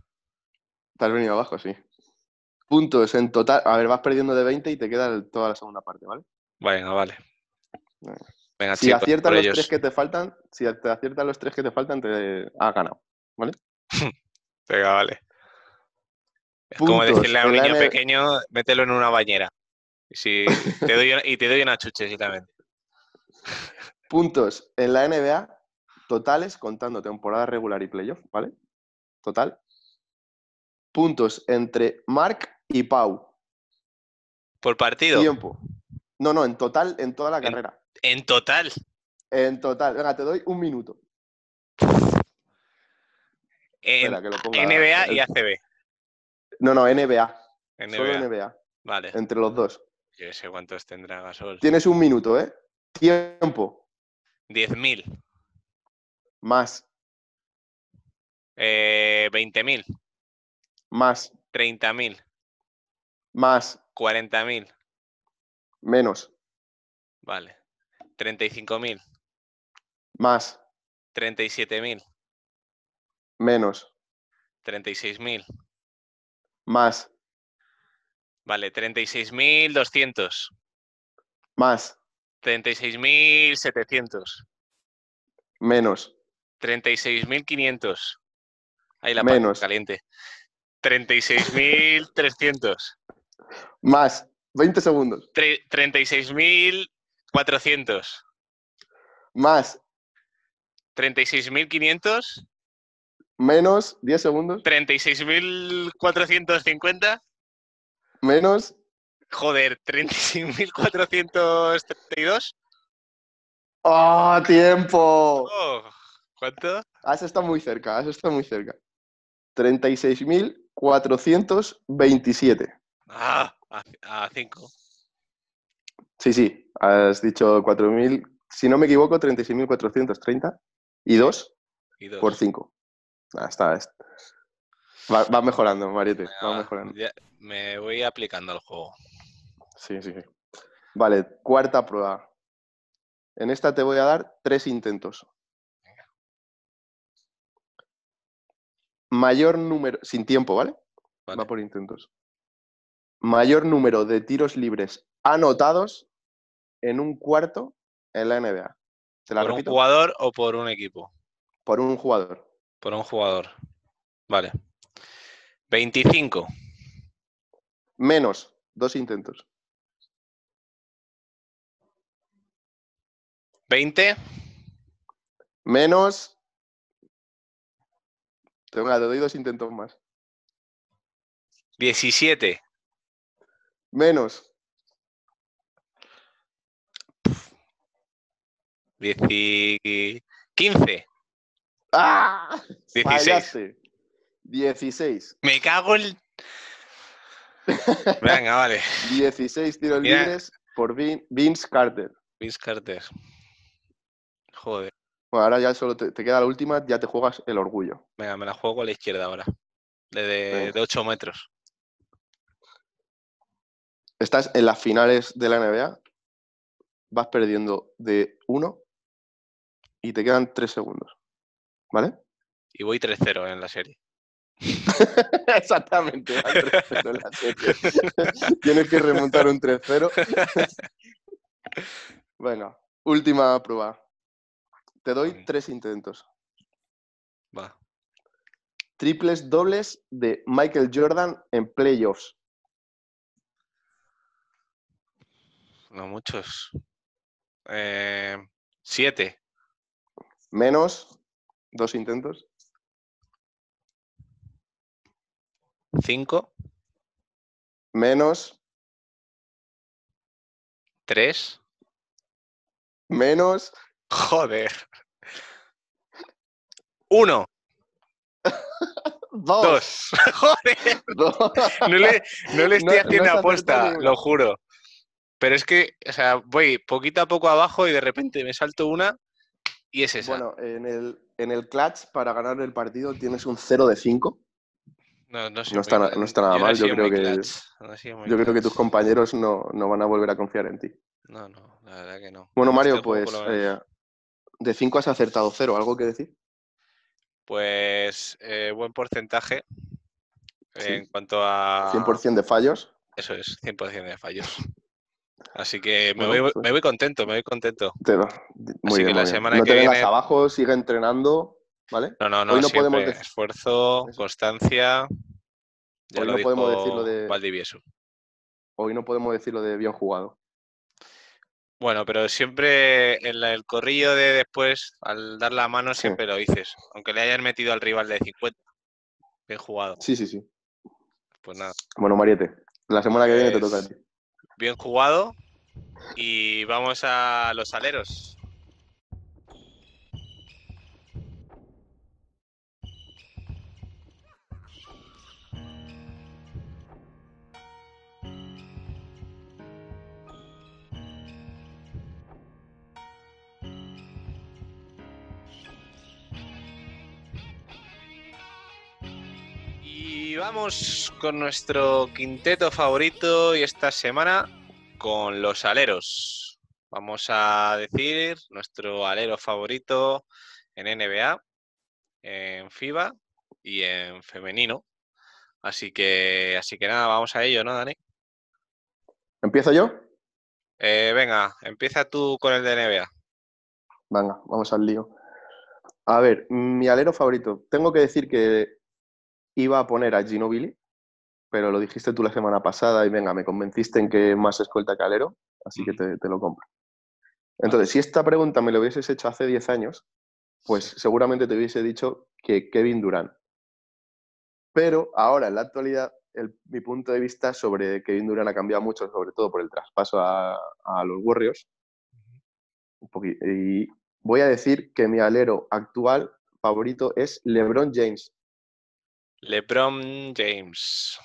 Te has venido abajo, sí. Puntos en total. A ver, vas perdiendo de 20 y te queda toda la segunda parte, ¿vale? Venga, vale. Venga. Si chicos, aciertas los ellos. tres que te faltan, si te aciertas los tres que te faltan, te has ganado. Venga, vale. Es como decirle a un niño N- pequeño, mételo en una bañera. Y, si te doy una, y te doy una chuchecita también. Puntos en la NBA totales, contando temporada regular y playoff, ¿vale? Total. Puntos entre Mark y Pau. Por partido. Tiempo. No, no, en total, en toda la En- carrera. En total. En total. Venga, te doy un minuto. En Espera, que lo ponga NBA y el- ACB. No, no, NBA. Solo NBA. NBA. Vale. Entre los dos. Yo sé cuántos tendrá Gasol. Tienes un minuto, ¿eh? Tiempo. 10.000. Más. Eh, 20.000. Más. 30.000. Más. 40.000. Menos. Vale. 35.000. Más. 37.000. Menos. 36.000. Más. Vale. 36.200. Más. 36.700. Menos. 36.500. Ahí la Menos. parte caliente. 36.300. Más. 20 segundos. Tre- 36.400. Más. 36.500. Menos. 10 segundos. 36.450. Menos. Joder, 36.432. ¡Oh, tiempo! Oh, ¿Cuánto? Has estado muy cerca, has estado muy cerca. 36.427. Ah, a 5. Sí, sí, has dicho 4.000, si no me equivoco, 36.430 y 2 Y dos. por 5. Ah, está, está. Va, va mejorando, Mariette, Venga, va mejorando. ya me voy aplicando al juego. Sí, sí, sí. Vale, cuarta prueba. En esta te voy a dar tres intentos. Mayor número, sin tiempo, ¿vale? Vale. Va por intentos. Mayor número de tiros libres anotados en un cuarto en la NBA. ¿Te la ¿Por un jugador o por un equipo? Por un jugador. Por un jugador. Vale. 25. Menos dos intentos. 20. Menos. Venga, te doy dos intentos más. 17. Menos. 10 15. ¡Ah! 16. Fallaste. 16. Me cago en. Venga, vale. 16 tiros Mira. libres por Vin- Vince Carter. Vince Carter. Joder. Bueno, ahora ya solo te, te queda la última, ya te juegas el orgullo. Venga, me la juego a la izquierda ahora. De, de 8 metros. Estás en las finales de la NBA, vas perdiendo de 1 y te quedan 3 segundos. ¿Vale? Y voy 3-0 en la serie. Exactamente. vas 3-0 en la serie. Tienes que remontar un 3-0. Venga, última prueba. Te doy tres intentos. Va. Triples dobles de Michael Jordan en playoffs. No muchos. Eh, 7. Menos dos intentos. 5. Menos, 3. menos. Joder. 1. Dos. 2. Joder. Dos. No le, no le estoy no haciendo una. lo juro. Pero es que, o sea, voy poquito a poco abajo y de repente me salto una y es esa. Bueno, en el, en el clutch para ganar el partido tienes un 0 de 5. no, no, soy no está no está nada mal, yo creo que- clutch, Yo creo que tus compañeros no, no van a volver a confiar en ti. No, no, la verdad que no. Bueno, En Mario, este juego, pues eh, de 5 has acertado 0. ¿Algo que decir? Pues eh, buen porcentaje Sí. en cuanto a... 100% de fallos. Eso es, 100% de fallos. Así que me, Bueno, voy, pues- me voy contento, me voy contento. Te va. Muy Así que bien, la muy bien. semana No que te viene- abajo, sigue entrenando, ¿vale? No, no, no, Hoy no siempre podemos esfuerzo, constancia. Ya Hoy lo no podemos decir lo de- Valdivieso. Hoy no podemos decir lo de bien jugado. Bueno, pero siempre en la- el corrillo de después, al dar la mano, Sí. siempre lo dices. Aunque le hayan metido al rival de 50. Bien jugado. Sí, sí, sí. Pues nada. Bueno, Mariette, la semana que viene te toca a Pues- ti. Bien jugado. Y vamos a los aleros. Y vamos con nuestro quinteto favorito y esta semana con los aleros. Vamos a decir nuestro alero favorito en NBA, en FIBA y en femenino. Así que, así que nada, vamos a ello, ¿no, Dani? ¿Empiezo yo? Eh, venga, empieza tú con el de NBA. Venga, vamos al lío. A ver, mi alero favorito. Tengo que decir que iba a poner a Ginobili, pero lo dijiste tú la semana pasada y venga, me convenciste en que más escolta que alero, así que te, te lo compro. Entonces, si esta pregunta me lo hubieses hecho hace 10 años, pues seguramente te hubiese dicho que Kevin Durant. Pero ahora, en la actualidad, el- mi punto de vista sobre Kevin Durant ha cambiado mucho, sobre todo por el traspaso a, a los Warriors. Un y voy a decir que mi alero actual favorito es LeBron James. LeBron James.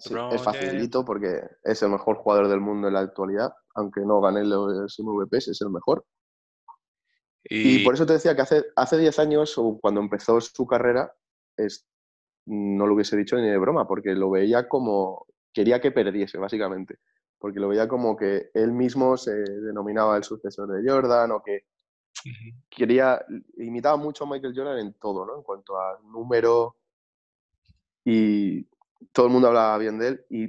Sí, es facilito porque es el mejor jugador del mundo en la actualidad, aunque no gane los MVPs, es el mejor. Y, Y, por eso te decía que hace, hace 10 años, o cuando empezó su carrera, es, no lo hubiese dicho ni de broma, porque lo veía como, quería que perdiese, básicamente. Porque lo veía como que él mismo se denominaba el sucesor de Jordan, o que quería, imitaba mucho a Michael Jordan en todo, ¿no? En cuanto a número, y todo el mundo hablaba bien de él, y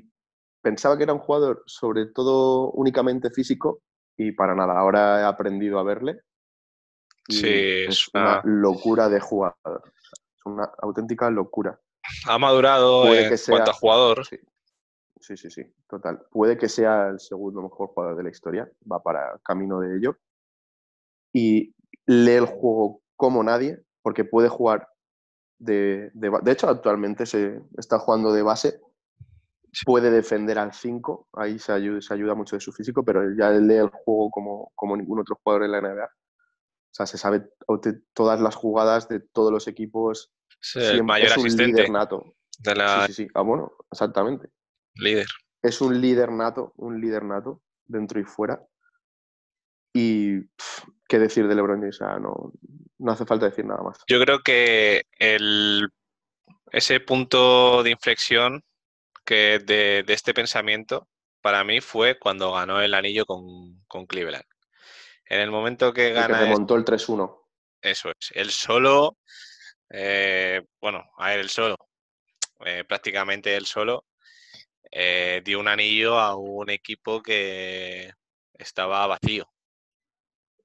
pensaba que era un jugador sobre todo únicamente físico, y para nada, ahora he aprendido a verle. y Sí, es una una- locura de jugador. Es una auténtica locura. ha madurado Puede en que sea- cuanto a jugador. Sí. sí, sí, sí, total. Puede que sea el segundo mejor jugador de la historia, va para camino de ello. Y lee el juego como nadie, porque puede jugar de, de, hecho, actualmente se está jugando de base. Puede defender al 5, ahí se ayuda, se ayuda mucho de su físico, pero ya lee el juego como, como ningún otro jugador en la NBA. O sea, se sabe todas las jugadas de todos los equipos. Es el mayor es un asistente líder nato. de la Sí, sí, sí. Ah, bueno, exactamente. líder. Es un líder nato, un líder nato, dentro y fuera. Y pff, qué decir de LeBron James, O sea, no, no hace falta decir nada más. Yo creo que el, ese punto de inflexión que de, de este pensamiento para mí fue cuando ganó el anillo con, con Cleveland. En el momento que El que gana remontó el 3-1. eso es, él solo, eh, bueno, a él el solo, eh, prácticamente él solo, eh, dio un anillo a un equipo que estaba vacío.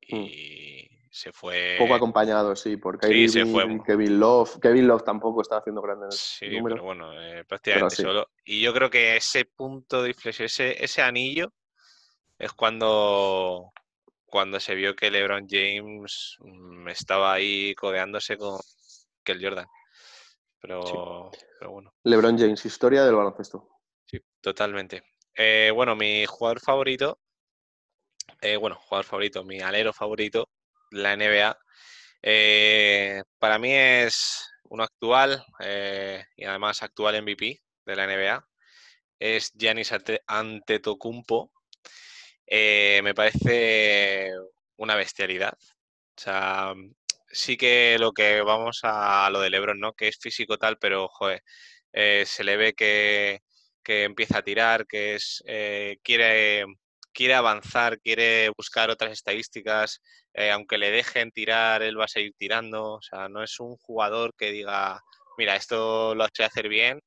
Y se fue... Poco acompañado, sí, por sí, Kyrie se Irving, fue. Kevin Love. Kevin Love tampoco está haciendo grandes Sí, números. pero bueno, eh, prácticamente sí. solo. Y yo creo que ese punto de inflexión, ese, ese anillo, es cuando, cuando se vio que LeBron James mm, estaba ahí codeándose con el Jordan. Pero, pero bueno, LeBron James, historia del baloncesto. sí, totalmente. Eh, bueno, mi jugador favorito, eh, bueno, jugador favorito, mi alero favorito, la NBA, eh, para mí es uno actual eh, y además actual MVP de la NBA. Es Giannis Ante- Antetokounmpo. Eh, me parece una bestialidad. O sea, sí que lo que vamos a lo de LeBron, ¿no? Que es físico tal, pero joder, se le ve que, que empieza a tirar, que es quiere, quiere avanzar, quiere buscar otras estadísticas, eh, aunque le dejen tirar, él va a seguir tirando. O sea, no es un jugador que diga, mira, esto lo sé hacer bien,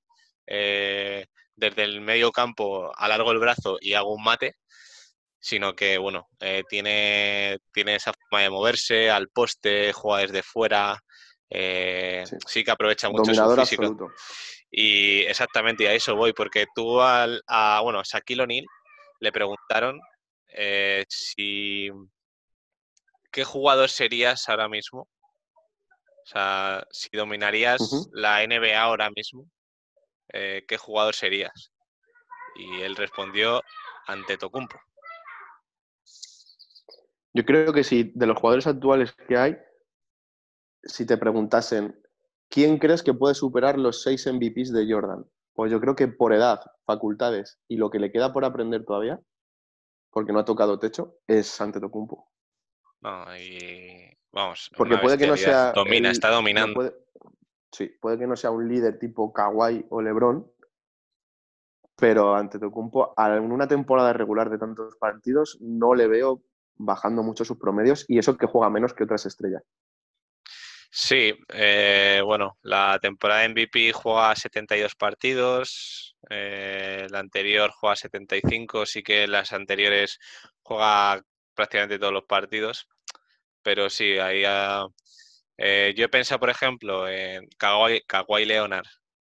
eh, desde el medio campo alargo el brazo y hago un mate, sino que, bueno, eh, tiene, tiene esa forma de moverse al poste, juega desde fuera, Sí. sí. que aprovecha mucho su físico. absoluto. Y exactamente, y a eso voy, porque tú al, a, bueno, Shaquille O'Neal le preguntaron eh, si, ¿qué jugador serías ahora mismo? O sea, si dominarías la NBA ahora mismo, eh, ¿qué jugador serías? Y él respondió ante Tocumpo. Yo creo que si de los jugadores actuales que hay, si te preguntasen, ¿quién crees que puede superar los seis MVPs de Jordan? Pues yo creo que por edad, facultades y lo que le queda por aprender todavía, porque no ha tocado techo, es Antetokounmpo. No, y vamos, Porque puede que no sea. Domina, el- está dominando. puede- sí, puede que no sea un líder tipo Kawhi o LeBron, pero Antetokounmpo en una temporada regular de tantos partidos no le veo bajando mucho sus promedios y eso que juega menos que otras estrellas. Sí, eh, bueno, la temporada MVP juega 72 partidos, eh, la anterior juega 75, sí que las anteriores juega prácticamente todos los partidos, pero sí, ahí ha- eh, yo he pensado, por ejemplo, en Kawhi, Kawhi Leonard,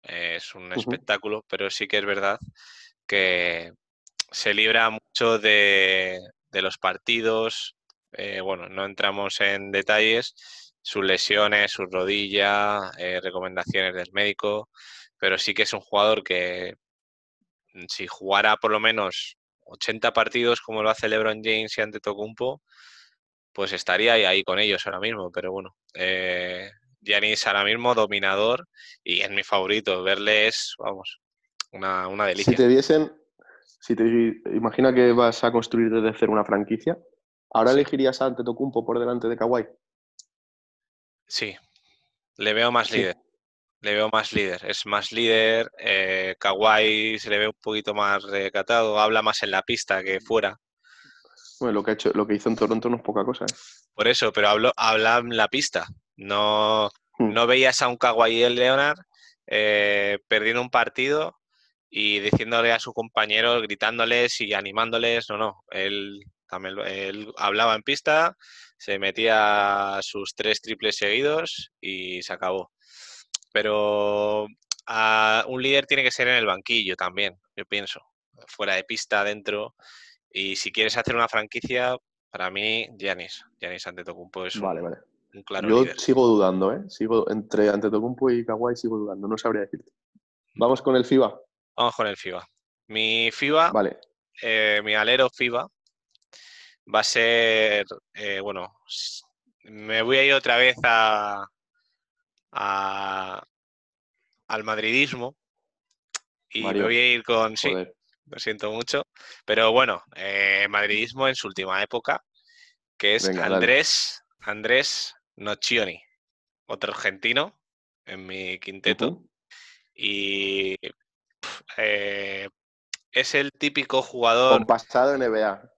eh, es un espectáculo, pero sí que es verdad que se libra mucho de, de los partidos, bueno, no entramos en detalles, sus lesiones, su rodilla, eh, recomendaciones del médico, pero sí que es un jugador que mm, si jugara por lo menos 80 partidos como lo hace LeBron James y Antetokounmpo, pues estaría ahí, con ellos ahora mismo, pero bueno, eh, Giannis ahora mismo dominador y es mi favorito, verle es, vamos, una, una Si delicia. te diesen, si te imagina que vas a construir desde cero una franquicia, ¿ahora Sí. elegirías a Antetokounmpo por delante de Kawhi? Sí, le veo más Sí. líder. Le veo más líder. Es más líder. Eh, Kawhi se le ve un poquito más recatado. Habla más en la pista que fuera. Bueno, lo que ha hecho, lo que hizo en Toronto no es poca cosa. ¿eh? Por eso, pero hablo, habla en la pista. No, Hmm. no veías a un Kawhi Leonard eh, perdiendo un partido y diciéndole a sus compañeros, gritándoles y animándoles. No, no. Él también él hablaba en pista, se metía sus tres triples seguidos y se acabó. Pero ah, un líder tiene que ser en el banquillo también, yo pienso. Fuera de pista, dentro. Y si quieres hacer una franquicia, para mí, Giannis. Giannis Antetokounmpo es un, Vale, vale. un claro Yo líder. sigo dudando, ¿eh? Sigo entre Antetokounmpo y Kawhi sigo dudando, no sabría decirte. Vamos con el FIBA. Vamos con el FIBA. Mi FIBA, Vale. eh, mi alero FIBA, va a ser, eh, bueno, me voy a ir otra vez a, a- al madridismo y Mario, me voy a ir con, sí, Joder. lo siento mucho, pero bueno, eh, madridismo en su última época, que es Venga, dale. Andrés, Andrés Nocioni, otro argentino en mi quinteto. Y eh, es el típico jugador Con pasado NBA.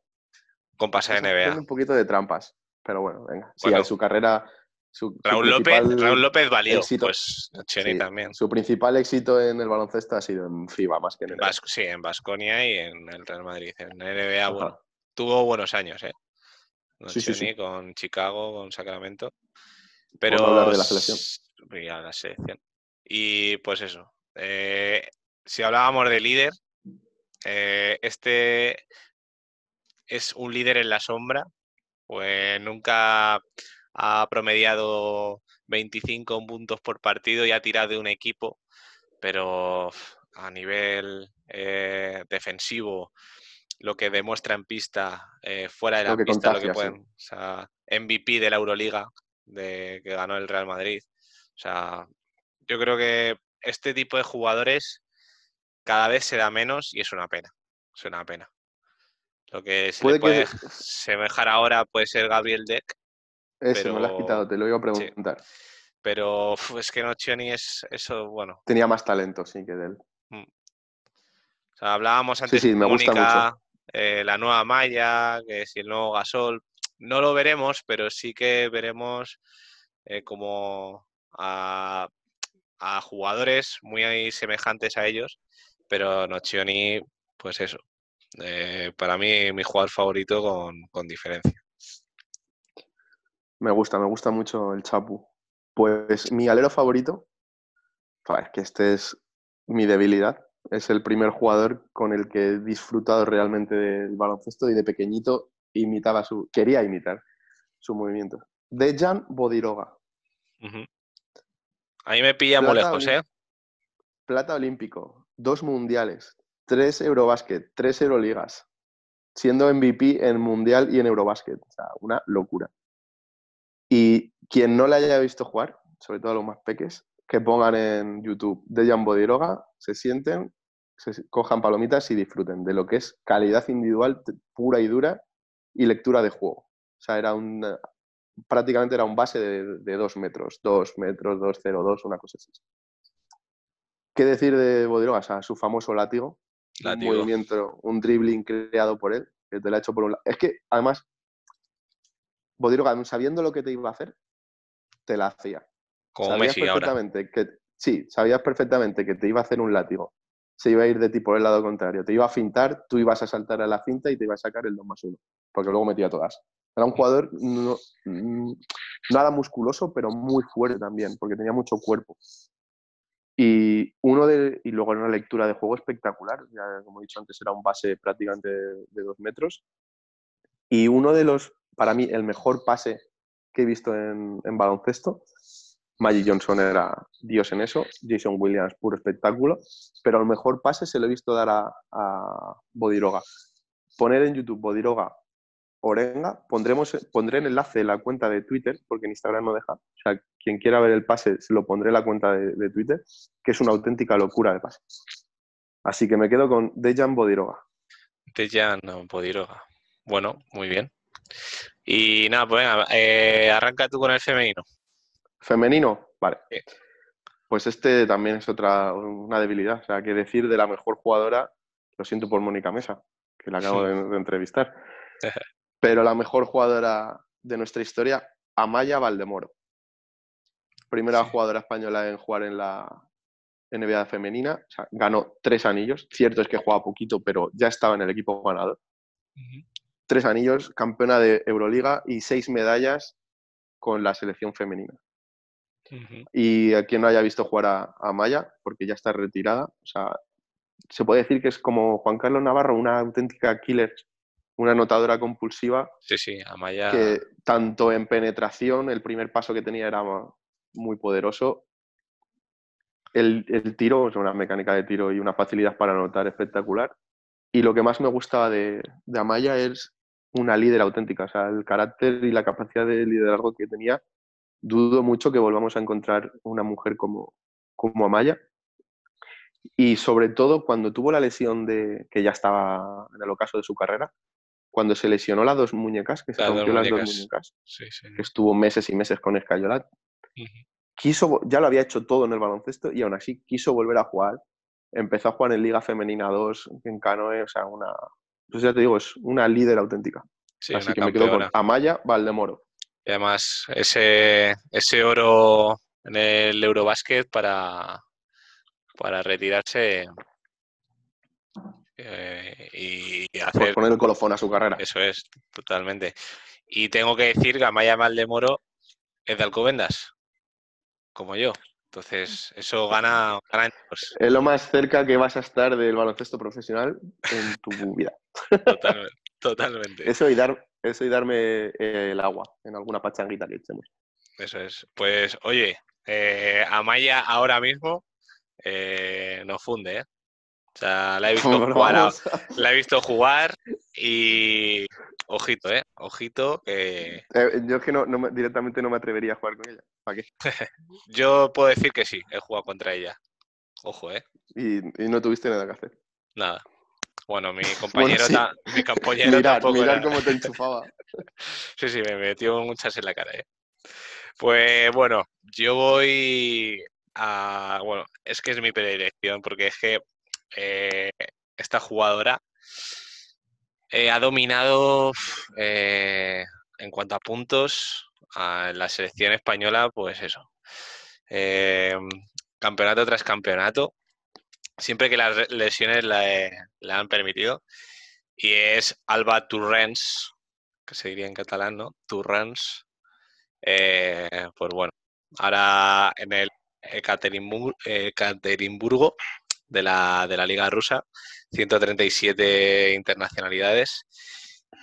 Con Estás haciendo NBA. Un poquito de trampas, pero bueno, venga. Sí, Bueno. en su carrera. Su, su Raúl López, Raúl López valió, éxito- pues sí, también. Su principal éxito en el baloncesto ha sido en FIBA más que en NBA. Sí, en Basconia y en el Real Madrid. En NBA, Ajá. bueno, tuvo buenos años, ¿eh? Sí, sí, sí. Con Chicago, con Sacramento. Pero hablar de la selección. s- y a la selección. Y pues eso. eh, si hablábamos de líder, eh, este es un líder en la sombra, pues nunca ha promediado 25 puntos por partido y ha tirado de un equipo, pero a nivel eh, defensivo, lo que demuestra en pista, eh, fuera de la pista, lo que sí. pueden, o sea, MVP de la Euroliga de, que ganó el Real Madrid. O sea, yo creo que este tipo de jugadores cada vez se da menos y es una pena. Es una pena. Lo que se Puede le puede que- semejar ahora puede ser Gabriel Deck, Ese me lo has pero- quitado, te lo iba a preguntar. pero uf, es que Nocioni es eso, bueno. Tenía más talento, sí, que de él. O sea, hablábamos Sí, antes sí, con me gusta Mónica, eh, la nueva Maya, que si el nuevo Gasol. No lo veremos, pero sí que veremos eh, como a, a jugadores muy semejantes a ellos, pero Nocioni, pues eso. Eh, para mí, mi jugador favorito con, con diferencia. Me gusta, me gusta mucho el Chapu. Pues mi alero favorito, es que este es mi debilidad, Es el primer jugador con el que he disfrutado realmente del baloncesto y de pequeñito imitaba su, quería imitar su movimiento. Dejan Bodiroga. A mí me pilla muy lejos, ¿eh? Plata olímpico, dos mundiales, tres Eurobásquet, tres Euroligas, siendo MVP en mundial y en Eurobásquet. O sea, una locura. Y quien no le haya visto jugar, sobre todo a los más peques, que pongan en YouTube Dejan Bodiroga, se sienten, se cojan palomitas y disfruten de lo que es calidad individual pura y dura y lectura de juego. O sea, era un, prácticamente era un base de, de dos metros, dos metros, dos, cero, dos, una cosa así. ¿Qué decir de Bodiroga? O sea, su famoso látigo, Látigo. un movimiento, un dribbling creado por él, que te lo ha hecho por un lado. Es que, además, Bodiroga, aun sabiendo lo que te iba a hacer, te la hacía. Como sabías Messi ahora. perfectamente que, sí, sabías perfectamente que te iba a hacer un látigo, se iba a ir de ti por el lado contrario, te iba a fintar, tú ibas a saltar a la finta y te iba a sacar el 2 más 1, porque luego metía todas. Era un jugador no- mm, nada musculoso, pero muy fuerte también, porque tenía mucho cuerpo. Y, uno de, y luego era una lectura de juego espectacular, ya como he dicho antes, era un base prácticamente de, de dos metros. Y uno de los, para mí, el mejor pase que he visto en, en baloncesto, Magic Johnson era Dios en eso, Jason Williams, puro espectáculo, pero el mejor pase se lo he visto dar a, a Bodiroga. Poner en YouTube Bodiroga Orenga, pondremos, pondré el enlace de la cuenta de Twitter, porque en Instagram no deja. O sea, quien quiera ver el pase, se lo pondré en la cuenta de, de Twitter, que es una auténtica locura de pase. Así que me quedo con Dejan Bodiroga. Dejan Bodiroga. Bueno, muy bien. Y nada, pues venga, eh, arranca tú con el femenino. Femenino, vale. Sí. Pues este también es otra una debilidad. O sea, que decir de la mejor jugadora, lo siento por Mónica Mesa, que la acabo de, de entrevistar. Pero la mejor jugadora de nuestra historia, Amaya Valdemoro. Primera Sí. jugadora española en jugar en la NBA femenina. O sea, ganó tres anillos. Cierto es que jugaba poquito, pero ya estaba en el equipo ganador. Tres anillos, campeona de Euroliga y seis medallas con la selección femenina. Y a quien no haya visto jugar a, a Maya, porque ya está retirada, o sea, se puede decir que es como Juan Carlos Navarro, una auténtica killer, una anotadora compulsiva, Sí, sí, Amaya. que tanto en penetración, el primer paso que tenía era muy poderoso. El, el tiro, una mecánica de tiro y una facilidad para anotar espectacular. Y lo que más me gustaba de, de Amaya es una líder auténtica, o sea, el carácter y la capacidad de liderazgo que tenía. Dudo mucho que volvamos a encontrar una mujer como, como Amaya. Y sobre todo cuando tuvo la lesión de que ya estaba en el ocaso de su carrera, cuando se lesionó las dos muñecas, que se dos rompió las dos muñecas. muñecas, Sí, sí. que estuvo meses y meses con Escayolat, Ujú. quiso, ya lo había hecho todo en el baloncesto y aún así quiso volver a jugar. Empezó a jugar en Liga Femenina 2, en Canoe, o sea, una. Pues ya te digo, es una líder auténtica. Sí, así que me quedo con. Amaya Valdemoro. Y además, ese, ese oro en el Eurobasket para, para retirarse eh, y Por poner el colofón a su carrera. Eso es, totalmente. Y tengo que decir que Amaya Maldemoro es de Alcobendas, como yo. Entonces, eso gana, Es lo más cerca que vas a estar del baloncesto profesional en tu vida. totalmente. totalmente. Eso y, dar, eso y darme eh, el agua en alguna pachanguita que echemos. Eso es. Pues, oye, eh, Amaya ahora mismo eh, nos funde, ¿eh? O sea, la he visto Bueno, jugar, a- la he visto jugar y ojito, ¿eh? Ojito, que Eh, yo es que no, no me- directamente no me atrevería a jugar con ella. ¿Para qué? yo puedo decir que sí, he jugado contra ella. Ojo, ¿eh? Y, y no tuviste nada que hacer. Nada. Bueno, mi compañero, sí. ta- mi compañero Mirar, tampoco mirar era- cómo te enchufaba. Sí, sí, me metió muchas en la cara, ¿eh? Pues bueno, yo voy a... Bueno, es que es mi predilección, porque es que eh, esta jugadora eh, ha dominado eh, en cuanto a puntos a- la selección española, pues eso. Campeonato tras campeonato, siempre que las lesiones la, han permitido. Y es Alba Turrens, que se diría en catalán, ¿no? Turrens. Pues bueno, ahora en el Ekaterimburgo de la, de la Liga Rusa, 137 internacionalidades.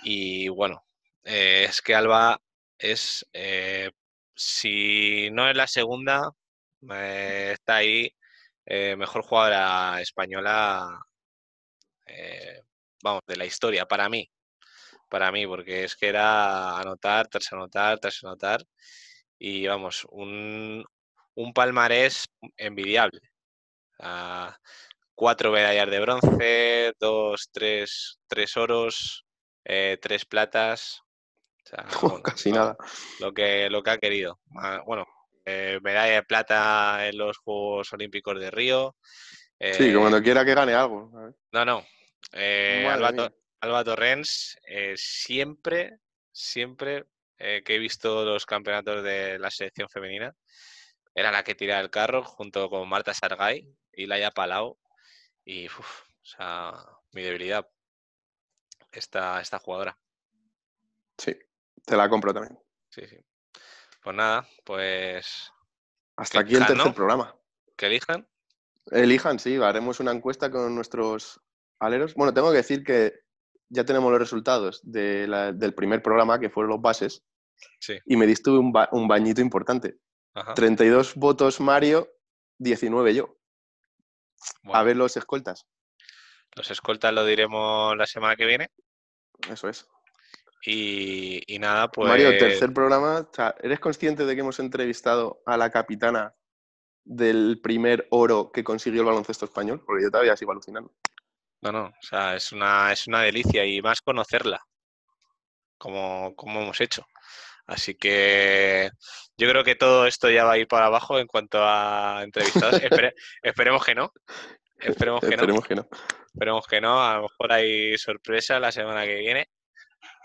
Y bueno, eh, es que Alba es, eh, si no es la segunda, eh, está ahí mejor jugadora española, vamos, de la historia, para mí. Para mí, porque es que era anotar, tras anotar, tras anotar. Y vamos, un, un palmarés envidiable. Cuatro medallas de bronce, dos, tres, tres oros, eh, tres platas. casi nada. Lo que, lo que ha querido. Bueno, eh, medalla de plata en los Juegos Olímpicos de Río. sí, como cuando eh, quiera que gane algo. No, no. Alba, Alba, Torrens siempre, siempre que he visto los campeonatos de la selección femenina, era la que tiraba el carro junto con Marta Sargay y Laia Palau. Y, o sea, mi debilidad, esta, esta jugadora. Sí, te la compro también. Sí, sí. Pues nada, pues. Hasta aquí el tercer programa. Que elijan. Elijan, sí, haremos una encuesta con nuestros aleros. Bueno, tengo que decir que ya tenemos los resultados del primer programa, que fueron los bases. Sí. Y me diste un, un bañito importante. 32 votos Mario, 19 yo. A ver los escoltas. Los escoltas lo diremos la semana que viene. Eso es. Y, nada, pues. Mario, tercer programa. ¿Eres consciente de que hemos entrevistado a la capitana del primer oro que consiguió el baloncesto español? Porque yo todavía sigo alucinando. No, no, o sea, es una, es una delicia y más conocerla, como, como hemos hecho. Así que yo creo que todo esto ya va a ir para abajo en cuanto a entrevistados. esperemos que no. Esperemos que esperemos que no. Esperemos que no. A lo mejor hay sorpresa la semana que viene.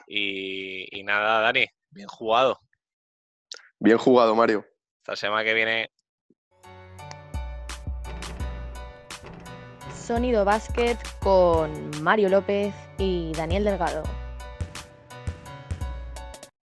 Y, nada, Dani, bien jugado. Bien jugado, Mario. Esta semana que viene. Sonido Básquet con Mario López y Daniel Delgado.